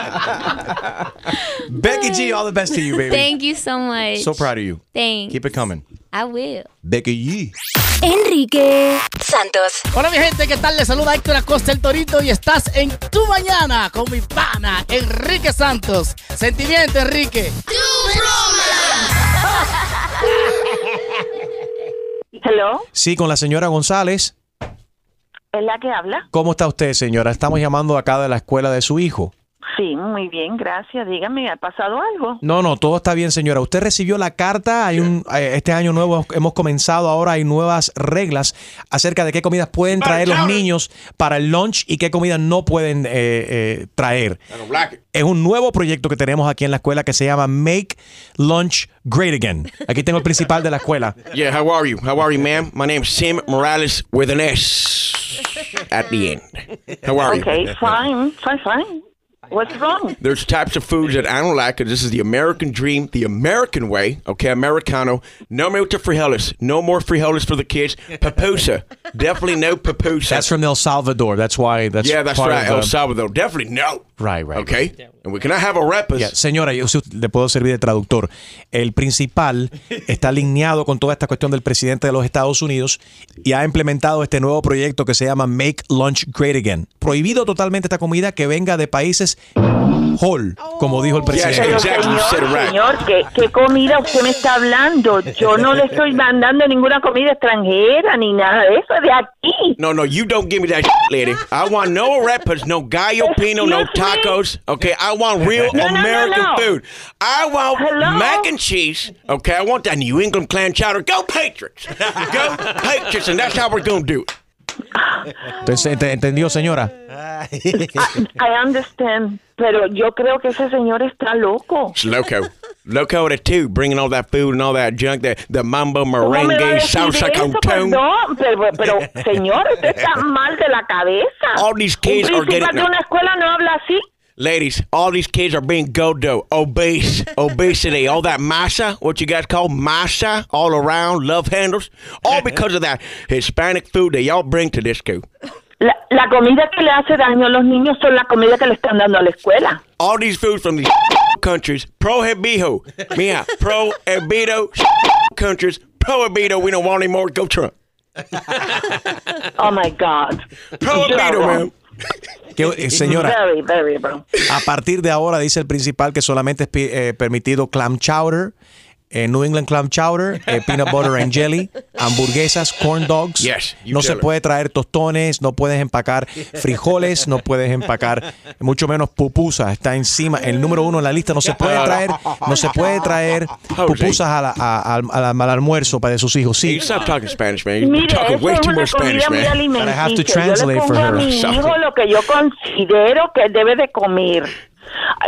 Speaker 3: Becky G, all the best to you, baby.
Speaker 22: Thank you so much.
Speaker 3: So proud of you.
Speaker 22: Thanks.
Speaker 3: Keep it coming.
Speaker 22: I will.
Speaker 3: Becky G.
Speaker 1: Enrique Santos.
Speaker 25: Hola mi gente, ¿qué tal? Les saluda Héctor Acosta el Torito y estás en Tu Mañana con mi pana Enrique Santos. Sentimiento, Enrique.
Speaker 23: Hello,
Speaker 3: Sí, con la señora González.
Speaker 23: ¿es la que habla?
Speaker 3: ¿Cómo está usted, señora? Estamos llamando acá de la escuela de su hijo.
Speaker 23: Sí, muy bien, gracias. Dígame, ¿ha pasado algo?
Speaker 3: No, no, todo está bien, señora. Usted recibió la carta. Hay un, eh, este año nuevo hemos comenzado. Ahora hay nuevas reglas acerca de qué comidas pueden traer los niños para el lunch y qué comidas no pueden eh, eh, traer. Es un nuevo proyecto que tenemos aquí en la escuela que se llama Make Lunch Great Again. Aquí tengo el principal de la escuela.
Speaker 20: Yeah, how are you? How are you, ma'am? My name's Tim Morales with an S at the end. How are you?
Speaker 23: Okay, fine, fine, fine. What's wrong?
Speaker 20: There's types of foods that I don't like 'cause this is the American dream, the American way, okay, Americano. No mucho frijoles. No more frijoles for the kids. Papusa. Definitely no papusa.
Speaker 3: That's from El Salvador. That's why. That's
Speaker 20: yeah, that's right. El
Speaker 3: the-
Speaker 20: Salvador. Definitely no.
Speaker 3: Right, right.
Speaker 20: Okay? And we cannot have arepas.
Speaker 3: Ya, Señora, yo le puedo servir de traductor. El principal está alineado con toda esta cuestión del presidente de los Estados Unidos y ha implementado este nuevo proyecto que se llama Make Lunch Great Again. Prohibido totalmente esta comida que venga de países whole, como dijo el presidente.
Speaker 23: Pero señor, señor, ¿qué, ¿qué comida usted me está hablando? Yo no le estoy mandando ninguna comida extranjera ni nada de eso, de aquí.
Speaker 20: No, no, you don't give me that shit, lady. I want no arepas, no gallo pino, no tacos. Okay, I want real
Speaker 23: No, no, no,
Speaker 20: American
Speaker 23: no.
Speaker 20: food. I want
Speaker 23: Hello?
Speaker 20: mac and cheese. Okay, I want that New England clam chowder. Go Patriots! Go Patriots, and that's how we're gonna do it.
Speaker 3: Entonces, ¿ent- ¿entendió, señora?
Speaker 23: I understand, pero yo creo que ese señor está loco.
Speaker 20: It's loco. Loco at two, bringing all that food and all that junk, the, the mambo
Speaker 23: ¿Cómo me va a
Speaker 20: merengue, salsa
Speaker 23: eso?
Speaker 20: con.
Speaker 23: Perdón, pero, pero, señor, usted está mal de la cabeza.
Speaker 20: All these kids
Speaker 23: Un
Speaker 20: are
Speaker 23: principal
Speaker 20: getting-
Speaker 23: de una escuela no habla así.
Speaker 20: Ladies, all these kids are being go-do, obese, obesity, all that masa, what you guys call masa, all around, love handles, all because of that Hispanic food that y'all bring to this school.
Speaker 23: La, la comida que le hace daño a los niños son la comida que le están dando a la escuela.
Speaker 20: All these foods from these countries, prohibido, mia, prohibido countries, prohibido, we don't want any more, go Trump.
Speaker 23: Oh my God.
Speaker 20: Prohibido, man.
Speaker 3: Que, eh, señora, a partir de ahora dice el principal que solamente es eh, permitido clam chowder, eh, New England clam chowder, eh, peanut butter and jelly, hamburguesas, corn dogs.
Speaker 20: Yes, you
Speaker 3: no se puede traer tostones, no puedes empacar frijoles, no puedes empacar mucho menos pupusas. Está encima, el número uno en la lista. No se puede traer, no se puede traer pupusas a la- a- al, al- al almuerzo para sus hijos. Sí.
Speaker 20: Hey, stop talking Spanish, man. You're
Speaker 23: Mire,
Speaker 20: talking way
Speaker 23: es
Speaker 20: too
Speaker 23: una
Speaker 20: much Spanish, man.
Speaker 3: But I have to
Speaker 23: alimenticia. Yo le
Speaker 3: translate for
Speaker 23: a
Speaker 3: her.
Speaker 23: mi hijo lo que yo considero que debe de comer.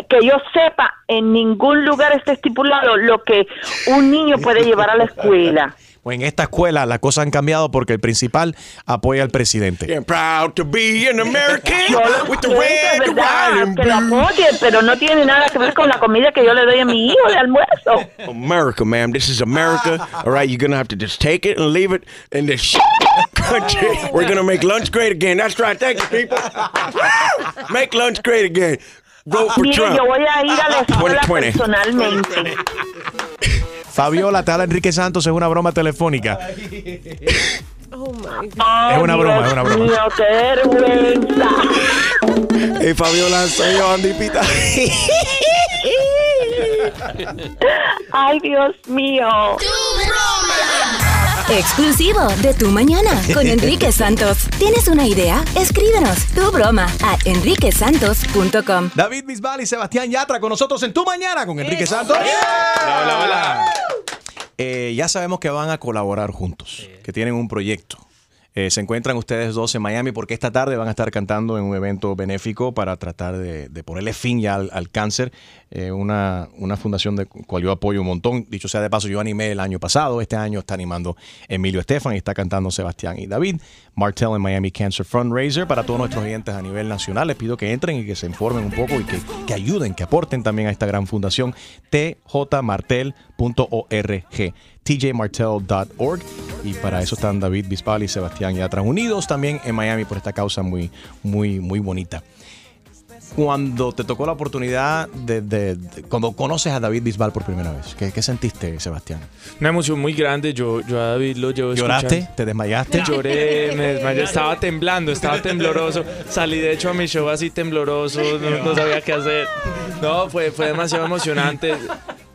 Speaker 23: Que yo sepa, en ningún lugar está estipulado lo que un niño puede llevar a la escuela.
Speaker 3: Pues en esta escuela las cosas han cambiado porque el principal apoya al presidente.
Speaker 20: Yeah, proud to be an American
Speaker 23: Yo lo que lo apoye, pero no tiene nada que ver con la comida que yo le doy a mi hijo de almuerzo.
Speaker 20: America, ma'am. This is America. All right, you're gonna have to just take it and leave it in this country. We're gonna make lunch great again. That's right. Thank you, people. Make lunch great again. Vote for
Speaker 23: Mire,
Speaker 20: Trump.
Speaker 23: yo voy a ir a la escuela
Speaker 20: 2020.
Speaker 23: personalmente.
Speaker 3: Fabiola, te habla Enrique Santos, es una broma telefónica.
Speaker 4: Oh my God.
Speaker 3: Es una broma, es una broma.
Speaker 23: mío, qué vergüenza.
Speaker 20: Hey, Fabiola, soy yo, Andy Pita.
Speaker 23: Ay, Dios mío.
Speaker 1: Exclusivo de Tu Mañana con Enrique Santos. ¿Tienes una idea? Escríbenos tu broma a enriquesantos.com.
Speaker 3: David Bisbal y Sebastián Yatra con nosotros en Tu Mañana con Enrique Santos.
Speaker 26: Hola, hola.
Speaker 3: Eh, ya sabemos que van a colaborar juntos, que tienen un proyecto. Eh, se encuentran ustedes dos en Miami porque esta tarde van a estar cantando en un evento benéfico para tratar de, ponerle fin ya al, cáncer. Eh, una, una fundación de cual yo apoyo un montón. Dicho sea de paso, yo animé el año pasado. Este año está animando Emilio Estefan y está cantando Sebastián y David. Martell en Miami Cancer Fundraiser. Para todos nuestros oyentes a nivel nacional, les pido que entren y que se informen un poco y que, que ayuden, que aporten también a esta gran fundación. tjmartel.org tjmartel.org y para eso están David Bisbal y Sebastián Yatra unidos también en Miami por esta causa muy, muy, muy bonita. Cuando te tocó la oportunidad de, de- de- cuando conoces a David Bisbal por primera vez, ¿qué, qué sentiste, Sebastián?
Speaker 26: Una emoción muy grande. Yo, yo a David lo llevo
Speaker 3: ¿Lloraste?
Speaker 26: escuchando.
Speaker 3: ¿Te desmayaste?
Speaker 26: Lloré, me desmayé, estaba temblando, estaba tembloroso. Salí de hecho a mi show así tembloroso, no, no sabía qué hacer. No, fue, fue demasiado emocionante.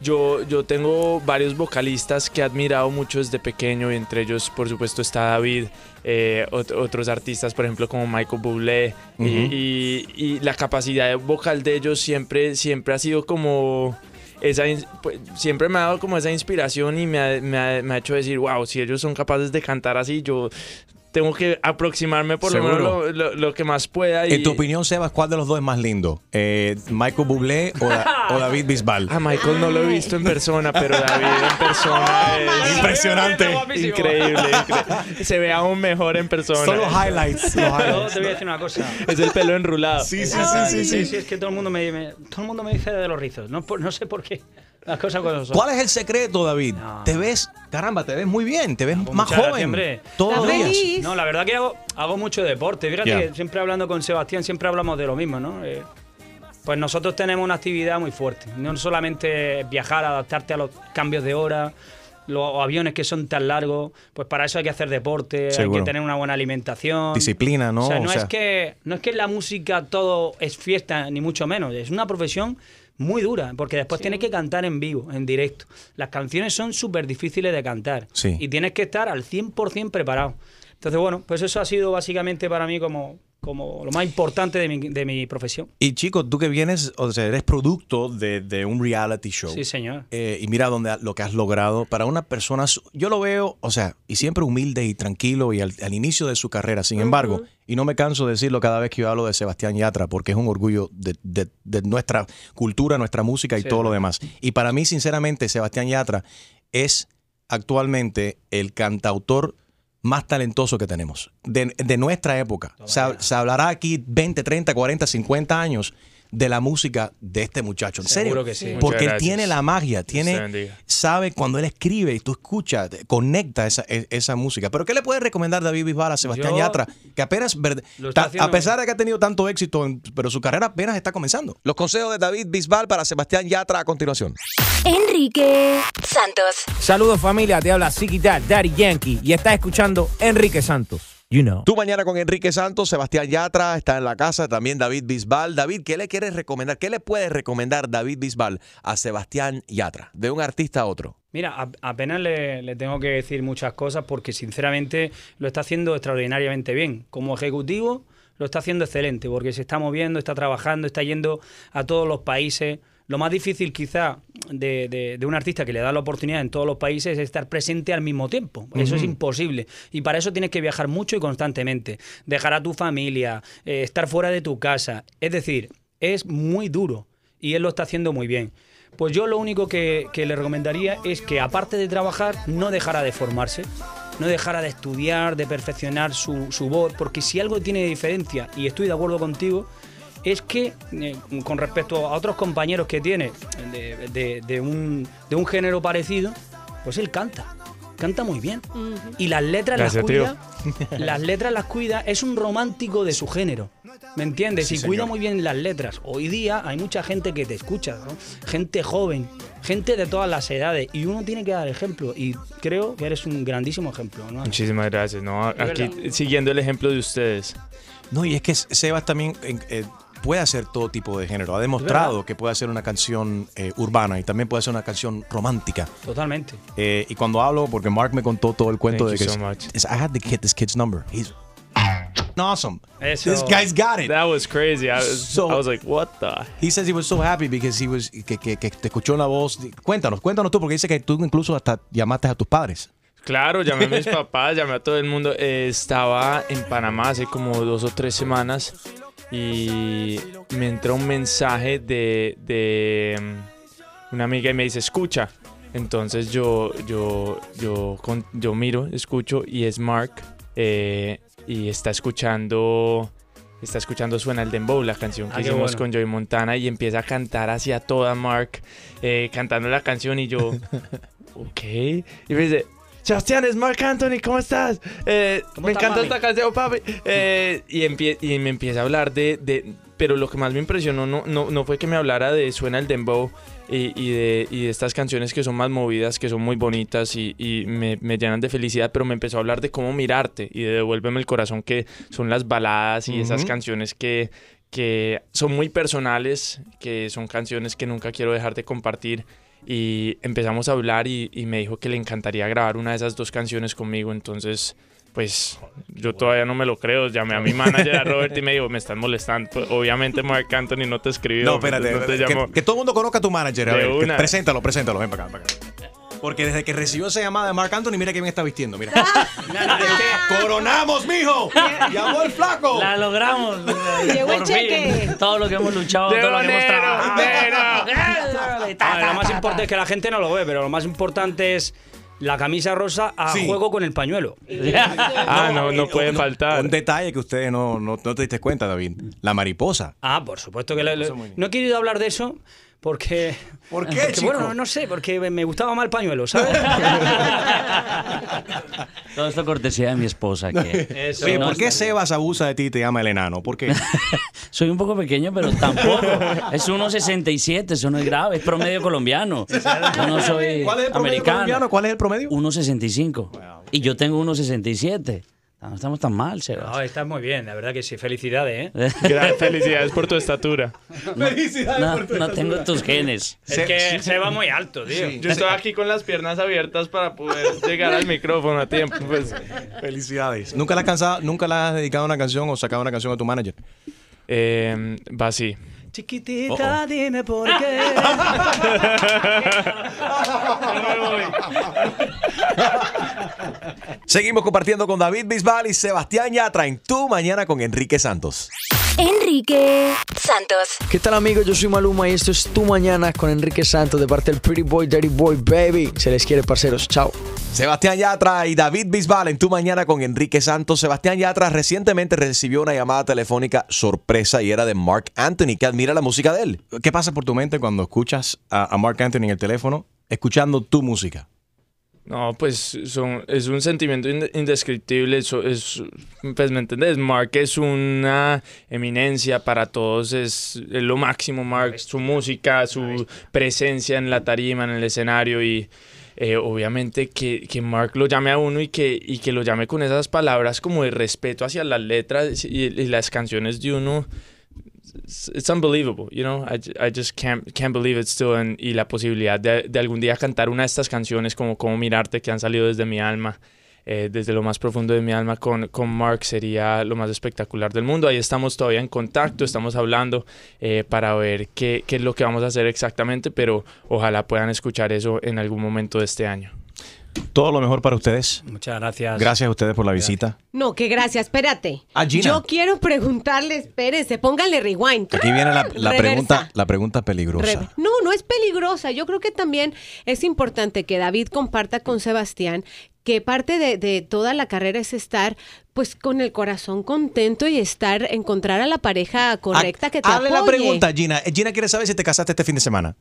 Speaker 26: Yo, yo tengo varios vocalistas que he admirado mucho desde pequeño y entre ellos, por supuesto, está David, eh, ot- otros artistas, por ejemplo, como Michael Bublé. y-
Speaker 3: Ujú.
Speaker 26: y, y la capacidad vocal de ellos siempre, siempre ha sido como esa, pues, siempre me ha dado como esa inspiración y me ha, me ha- me ha hecho decir, wow, si ellos son capaces de cantar así, yo tengo que aproximarme por lo menos
Speaker 3: Seguro.
Speaker 26: lo, lo- lo que más pueda. Y,
Speaker 3: En tu opinión, Sebas, ¿cuál de los dos es más lindo? Eh, ¿Michael Bublé o, Da- o David Bisbal?
Speaker 26: A Michael no lo he visto en persona, pero David en persona es
Speaker 3: Impresionante.
Speaker 26: Increíble, increíble. Se ve aún mejor en persona.
Speaker 3: Son los highlights. los
Speaker 27: Yo
Speaker 3: highlights.
Speaker 27: te voy a decir una cosa.
Speaker 26: Es el pelo enrulado.
Speaker 3: Sí, sí, sí, sí, sí.
Speaker 27: Es que todo el mundo me, me- todo el mundo me dice de los rizos. No, no sé por qué. Las cosas como son.
Speaker 3: ¿Cuál es el secreto, David? Te ves, caramba, te ves muy bien, te ves más joven. todos los días.
Speaker 27: No, la verdad que hago, hago mucho deporte. Fíjate que siempre hablando con Sebastián, siempre hablamos de lo mismo, ¿no? Eh, pues nosotros tenemos una actividad muy fuerte. No solamente viajar, adaptarte a los cambios de hora, los aviones que son tan largos, pues para eso hay que hacer deporte, hay que tener una buena alimentación.
Speaker 3: Disciplina, ¿no?
Speaker 27: O sea,
Speaker 3: O
Speaker 27: no,
Speaker 3: sea-
Speaker 27: es que, no es que en la música todo es fiesta, ni mucho menos. Es una profesión muy dura, porque después tienes que cantar en vivo, en directo. Las canciones son súper difíciles de cantar.
Speaker 3: Sí.
Speaker 27: Y tienes que estar al 100% preparado. Entonces, bueno, pues eso ha sido básicamente para mí como, como lo más importante de mi, de mi profesión.
Speaker 3: Y chicos, tú que vienes, o sea, eres producto de, de un reality show.
Speaker 27: Sí, señor.
Speaker 3: Eh, y mira dónde, lo que has logrado para una persona, yo lo veo, o sea, y siempre humilde y tranquilo y al, al inicio de su carrera. Sin embargo, y no me canso de decirlo cada vez que yo hablo de Sebastián Yatra, porque es un orgullo de, de- de nuestra cultura, nuestra música y
Speaker 27: Sí,
Speaker 3: todo lo demás. Y para mí, sinceramente, Sebastián Yatra es actualmente el cantautor más talentoso que tenemos de, de nuestra época. Se, se hablará aquí 20, 30, 40, 50 años de la música de este muchacho. En
Speaker 27: Seguro
Speaker 3: serio.
Speaker 27: que sí.
Speaker 3: Porque él tiene la magia, tiene, sabe cuando él escribe y tú escuchas, te- conecta esa, e- esa música. Pero ¿qué le puede recomendar David Bisbal a Sebastián
Speaker 27: Yo-
Speaker 3: Yatra? Que apenas, ta- a pesar de que ha tenido tanto éxito, en- pero su carrera apenas está comenzando. Los consejos de David Bisbal para Sebastián Yatra a continuación.
Speaker 1: Enrique Santos.
Speaker 28: Saludos familia, te habla Ziggy Dad, Daddy Yankee y estás escuchando Enrique Santos. You know.
Speaker 3: Tú mañana con Enrique Santos, Sebastián Yatra está en la casa, también David Bisbal. David, ¿qué le quieres recomendar? ¿Qué le puedes recomendar David Bisbal a Sebastián Yatra? De un artista a otro.
Speaker 27: Mira, apenas le, le tengo que decir muchas cosas porque sinceramente lo está haciendo extraordinariamente bien. Como ejecutivo lo está haciendo excelente porque se está moviendo, está trabajando, está yendo a todos los países. Lo más difícil quizá de, de- de un artista que le da la oportunidad en todos los países es estar presente al mismo tiempo. Eso es imposible. Y para eso tienes que viajar mucho y constantemente. Dejar a tu familia, eh, estar fuera de tu casa. Es decir, es muy duro y él lo está haciendo muy bien. Pues yo lo único que, que le recomendaría es que aparte de trabajar, no dejara de formarse, no dejara de estudiar, de perfeccionar su, su voz, porque si algo tiene diferencia, y estoy de acuerdo contigo, es que eh, con respecto a otros compañeros que tiene de, de- de un, de un género parecido, pues él canta, canta muy bien. Y las letras
Speaker 26: Gracias,
Speaker 27: las cuida, las letras las cuida, es un romántico de su género. ¿Me entiendes?
Speaker 26: Sí,
Speaker 27: y cuida muy bien las letras. Hoy día hay mucha gente que te escucha, ¿no? gente joven, gente de todas las edades, y uno tiene que dar ejemplo. Y creo que eres un grandísimo ejemplo. ¿no?
Speaker 26: Muchísimas gracias. ¿no? Aquí siguiendo el ejemplo de ustedes.
Speaker 3: No, y es que Sebas también, eh, eh,
Speaker 29: puede hacer todo tipo de género. Ha demostrado que puede hacer una canción eh, urbana y también puede hacer una canción romántica.
Speaker 27: Totalmente.
Speaker 29: Eh, y cuando hablo, porque Mark me contó todo el cuento
Speaker 26: Thank
Speaker 29: de
Speaker 26: you
Speaker 29: que
Speaker 26: so much.
Speaker 29: is- I had to get this kid's number. He's awesome.
Speaker 26: Eso-
Speaker 29: This guy's got it.
Speaker 26: That was crazy. I was,
Speaker 29: So-
Speaker 26: I was like, what the?
Speaker 29: He says he was so happy because he was que, que, que te escuchó la voz. Cuéntanos, cuéntanos tú porque dice que tú incluso hasta llamaste a tus padres.
Speaker 26: Claro, llamé a mis papás, llamé a todo el mundo. Eh, estaba en Panamá hace como dos o tres semanas y me entró un mensaje de, de mm, una amiga y me dice, escucha. Entonces yo, yo, yo, yo miro, escucho y es Mark eh, y está escuchando... Está escuchando Suena el Dembow, la canción que
Speaker 27: Ah, qué
Speaker 26: hicimos
Speaker 27: bueno.
Speaker 26: con Joey Montana y empieza a cantar hacia toda Mark, eh, cantando la canción y yo, ok. Y me dice, Sebastián, es Mark Anthony, ¿cómo estás? Eh, me encanta esta canción, papi. Eh, y, me empieza a hablar de, de- Pero lo que más me impresionó no, no, no fue que me hablara de Suena el Dembow y, y de, y de estas canciones que son más movidas, que son muy bonitas y, y me, me llenan de felicidad, pero me empezó a hablar de cómo mirarte y de Devuélveme el Corazón, que son las baladas y esas canciones que, que son muy personales, que son canciones que nunca quiero dejar de compartir. Y empezamos a hablar y, y me dijo que le encantaría grabar una de esas dos canciones conmigo. Entonces, pues yo todavía no me lo creo. Llamé a mi manager, a Robert, y me dijo, me están molestando. Pues, obviamente Mark Anthony no te escribió.
Speaker 29: No, espérate.
Speaker 26: no te
Speaker 29: que, todo el mundo conozca a tu manager. A ver, que- preséntalo, preséntalo. Ven para acá, para acá. Porque desde que recibió esa llamada de Mark Anthony, mira que bien está vistiendo. Mira. ¡Coronamos, mijo! ¡Llamó el flaco!
Speaker 30: La logramos.
Speaker 4: Llegó el cheque.
Speaker 30: Todo lo que hemos luchado, todo lo que hemos trabajado.
Speaker 27: Lo más importante es que la gente no lo ve, pero lo más importante es la camisa rosa a
Speaker 29: Sí.
Speaker 27: juego con el pañuelo.
Speaker 26: Ah, no, no puede faltar.
Speaker 29: Un detalle que ustedes no, no, no te diste cuenta, David. La mariposa.
Speaker 27: Ah, por supuesto que le- le- no he querido hablar de eso porque
Speaker 29: ¿Por qué,
Speaker 27: porque,
Speaker 29: chico?
Speaker 27: bueno, no sé, porque me gustaba más el pañuelo, ¿sabes?
Speaker 30: Todo esto cortesía de mi esposa. Que
Speaker 27: Eso.
Speaker 29: Oye,
Speaker 30: No,
Speaker 29: ¿por qué Sebas abusa de ti y te llama el enano? ¿Por qué?
Speaker 30: Soy un poco pequeño, pero tampoco. Es 1,67, eso no es grave, es promedio colombiano. Yo no soy
Speaker 29: ¿Cuál es el promedio
Speaker 30: americano.
Speaker 29: colombiano? ¿Cuál es el promedio?
Speaker 30: 1,65. Y yo tengo 1,67. No estamos tan mal, Sebas.
Speaker 27: No, estás muy bien, la verdad que sí. Felicidades, ¿eh?
Speaker 26: Gran felicidades por tu estatura.
Speaker 30: No, no tengo tus genes.
Speaker 27: Es que se va muy alto, tío.
Speaker 26: Yo estoy aquí con las piernas abiertas para poder llegar al micrófono a tiempo. Pues.
Speaker 29: Felicidades. ¿Nunca le has, cansado, ¿Nunca le has dedicado una canción o sacado una canción a tu manager?
Speaker 26: Eh, va así.
Speaker 27: Chiquitita, dime por qué.
Speaker 3: Seguimos compartiendo con David Bisbal y Sebastián Yatra en Tu Mañana con Enrique Santos.
Speaker 1: Enrique Santos.
Speaker 31: ¿Qué tal amigos? Yo soy Maluma y esto es Tu Mañana con Enrique Santos de parte del Pretty Boy, Dirty Boy, Baby. Se les quiere, parceros. Chao.
Speaker 3: Sebastián Yatra y David Bisbal en Tu Mañana con Enrique Santos. Sebastián Yatra recientemente recibió una llamada telefónica sorpresa y era de Mark Anthony, que admira la música de él.
Speaker 29: ¿Qué pasa por tu mente cuando escuchas a, a Mark Anthony en el teléfono escuchando tu música?
Speaker 26: No, pues son, es un sentimiento inde- indescriptible. eso es, pues me entendés, Mark es una eminencia para todos, es, es lo máximo, Mark, su música, su presencia en la tarima, en el escenario y eh, obviamente que, que Mark lo llame a uno y que, y que lo llame con esas palabras como de respeto hacia las letras y, y las canciones de uno. It's unbelievable, you know. I, I just can't can't believe it still. Y la posibilidad de, de algún día cantar una de estas canciones como Cómo mirarte que han salido desde mi alma, eh, desde lo más profundo de mi alma con, con Mark sería lo más espectacular del mundo. Ahí estamos todavía en contacto, estamos hablando eh, para ver qué, qué es lo que vamos a hacer exactamente, pero ojalá puedan escuchar eso en algún momento de este año.
Speaker 29: Todo lo mejor para ustedes.
Speaker 27: Muchas gracias.
Speaker 29: Gracias a ustedes por la visita.
Speaker 4: No, que gracias, espérate.
Speaker 29: Ah, Gina.
Speaker 4: Yo quiero preguntarle, espérese, póngale rewind.
Speaker 29: Aquí viene la, pregunta, la pregunta peligrosa.
Speaker 4: Re- No, no es peligrosa. Yo creo que también es importante que David comparta con Sebastián que parte de, de toda la carrera es estar pues con el corazón contento y estar, encontrar a la pareja correcta que te
Speaker 29: Hazle la
Speaker 4: apoye.
Speaker 29: pregunta, Gina. Eh, Gina quiere saber si te casaste este fin de semana.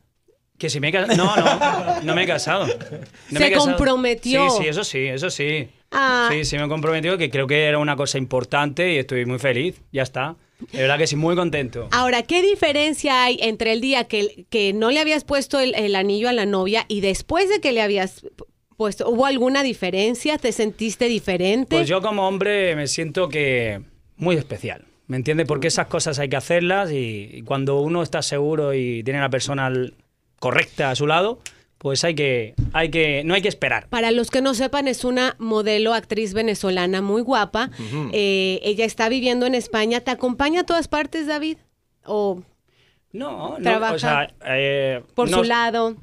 Speaker 27: Que si me he casado. No, no, no me he casado. No
Speaker 4: Se
Speaker 27: me he casado.
Speaker 4: comprometió.
Speaker 27: Sí, sí, eso sí, eso sí.
Speaker 4: Ah.
Speaker 27: Sí, sí me he comprometido, que creo que era una cosa importante y estoy muy feliz. Ya está. De verdad que sí, muy contento.
Speaker 4: Ahora, ¿qué diferencia hay entre el día que, que no le habías puesto el, el anillo a la novia y después de que le habías puesto? ¿Hubo alguna diferencia? ¿Te sentiste diferente?
Speaker 27: Pues yo como hombre me siento que muy especial. ¿Me entiendes? Porque esas cosas hay que hacerlas y, y cuando uno está seguro y tiene a la persona al- correcta a su lado, pues hay que, hay que, no hay que esperar.
Speaker 4: Para los que no sepan, es una modelo, actriz venezolana muy guapa. Eh, ella está viviendo en España. ¿Te acompaña a todas partes, David? ¿O
Speaker 27: No, no,
Speaker 4: trabaja
Speaker 27: o sea, eh,
Speaker 4: por
Speaker 27: no-
Speaker 4: su lado?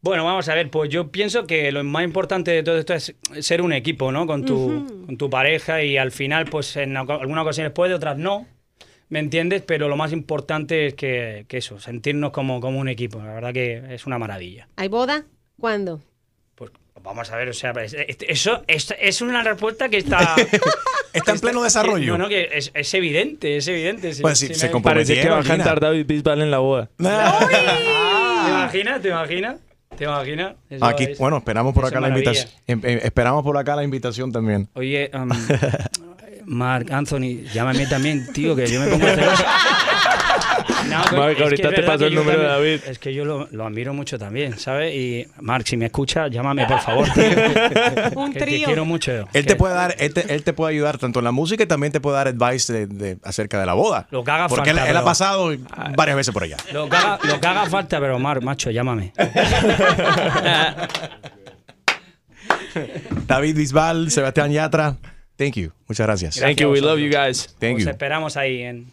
Speaker 27: Bueno, vamos a ver, pues yo pienso que lo más importante de todo esto es ser un equipo, ¿no? Con tu, con tu pareja y al final, pues en algunas ocasiones puede, otras no, ¿me entiendes? Pero lo más importante es que, que eso, sentirnos como, como un equipo. La verdad que es una maravilla.
Speaker 4: ¿Hay boda? ¿Cuándo?
Speaker 27: Vamos a ver, o sea, es- es- eso es, es una respuesta que está...
Speaker 3: Está en pleno desarrollo.
Speaker 27: No, no, que es, es evidente, es evidente. Si-
Speaker 3: Pues sí,
Speaker 27: si
Speaker 3: se
Speaker 26: Parece que va a cantar David Bisbal en la boda.
Speaker 27: ¿Te imaginas? ¿Te imaginas? ¿Te imaginas? Eso
Speaker 3: Aquí,
Speaker 27: es-
Speaker 3: bueno, esperamos por acá la invitación. em- em- esperamos por acá la invitación también.
Speaker 27: Oye, um, Mark Anthony, llámame también, tío, que yo me pongo celoso. No,
Speaker 26: Mark,
Speaker 27: es que
Speaker 26: ahorita te paso el
Speaker 27: yo
Speaker 26: número de David.
Speaker 27: Es que yo lo, lo admiro mucho también, ¿sabes? Y Mark, si me escucha, llámame, por favor. tío.
Speaker 4: Un
Speaker 27: Que te
Speaker 4: trío.
Speaker 27: quiero mucho.
Speaker 3: Él te puede dar, él te, él te puede ayudar tanto en la música y también te puede dar advice de, de- acerca de la boda.
Speaker 27: Lo que haga
Speaker 3: Porque él,
Speaker 27: falta,
Speaker 3: él ha pasado varias veces por allá.
Speaker 27: Lo que, haga, lo que haga falta, pero Mark, macho, llámame.
Speaker 3: David Bisbal, Sebastián Yatra, thank you. Muchas gracias.
Speaker 27: Thank you, we love you
Speaker 26: guys.
Speaker 3: Thank
Speaker 27: Os
Speaker 3: you.
Speaker 27: esperamos ahí en...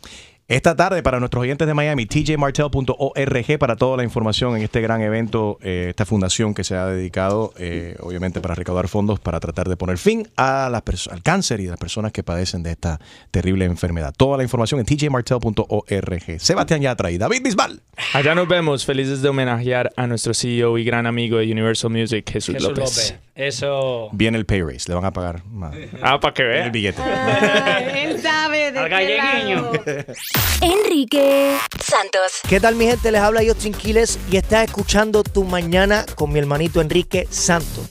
Speaker 3: Esta tarde, para nuestros oyentes de Miami, tjmartell.org para toda la información en este gran evento, eh, esta fundación que se ha dedicado, eh, obviamente, para recaudar fondos para tratar de poner fin a las al cáncer y a las personas que padecen de esta terrible enfermedad. Toda la información en tjmartell.org. Sebastián Yatra y David Bisbal.
Speaker 26: Allá nos vemos, felices de homenajear a nuestro CEO y gran amigo de Universal Music, Jesús,
Speaker 27: Jesús
Speaker 26: López.
Speaker 27: López. Eso...
Speaker 3: Viene el pay raise, le van a pagar más.
Speaker 26: Ah, para que vea.
Speaker 3: el billete.
Speaker 4: Él sabe de
Speaker 27: Al
Speaker 4: qué
Speaker 27: galleguiño.
Speaker 4: lado.
Speaker 1: Enrique Santos.
Speaker 32: ¿Qué tal mi gente? Les habla Justin Quiles y estás escuchando Tu Mañana con mi hermanito Enrique Santos.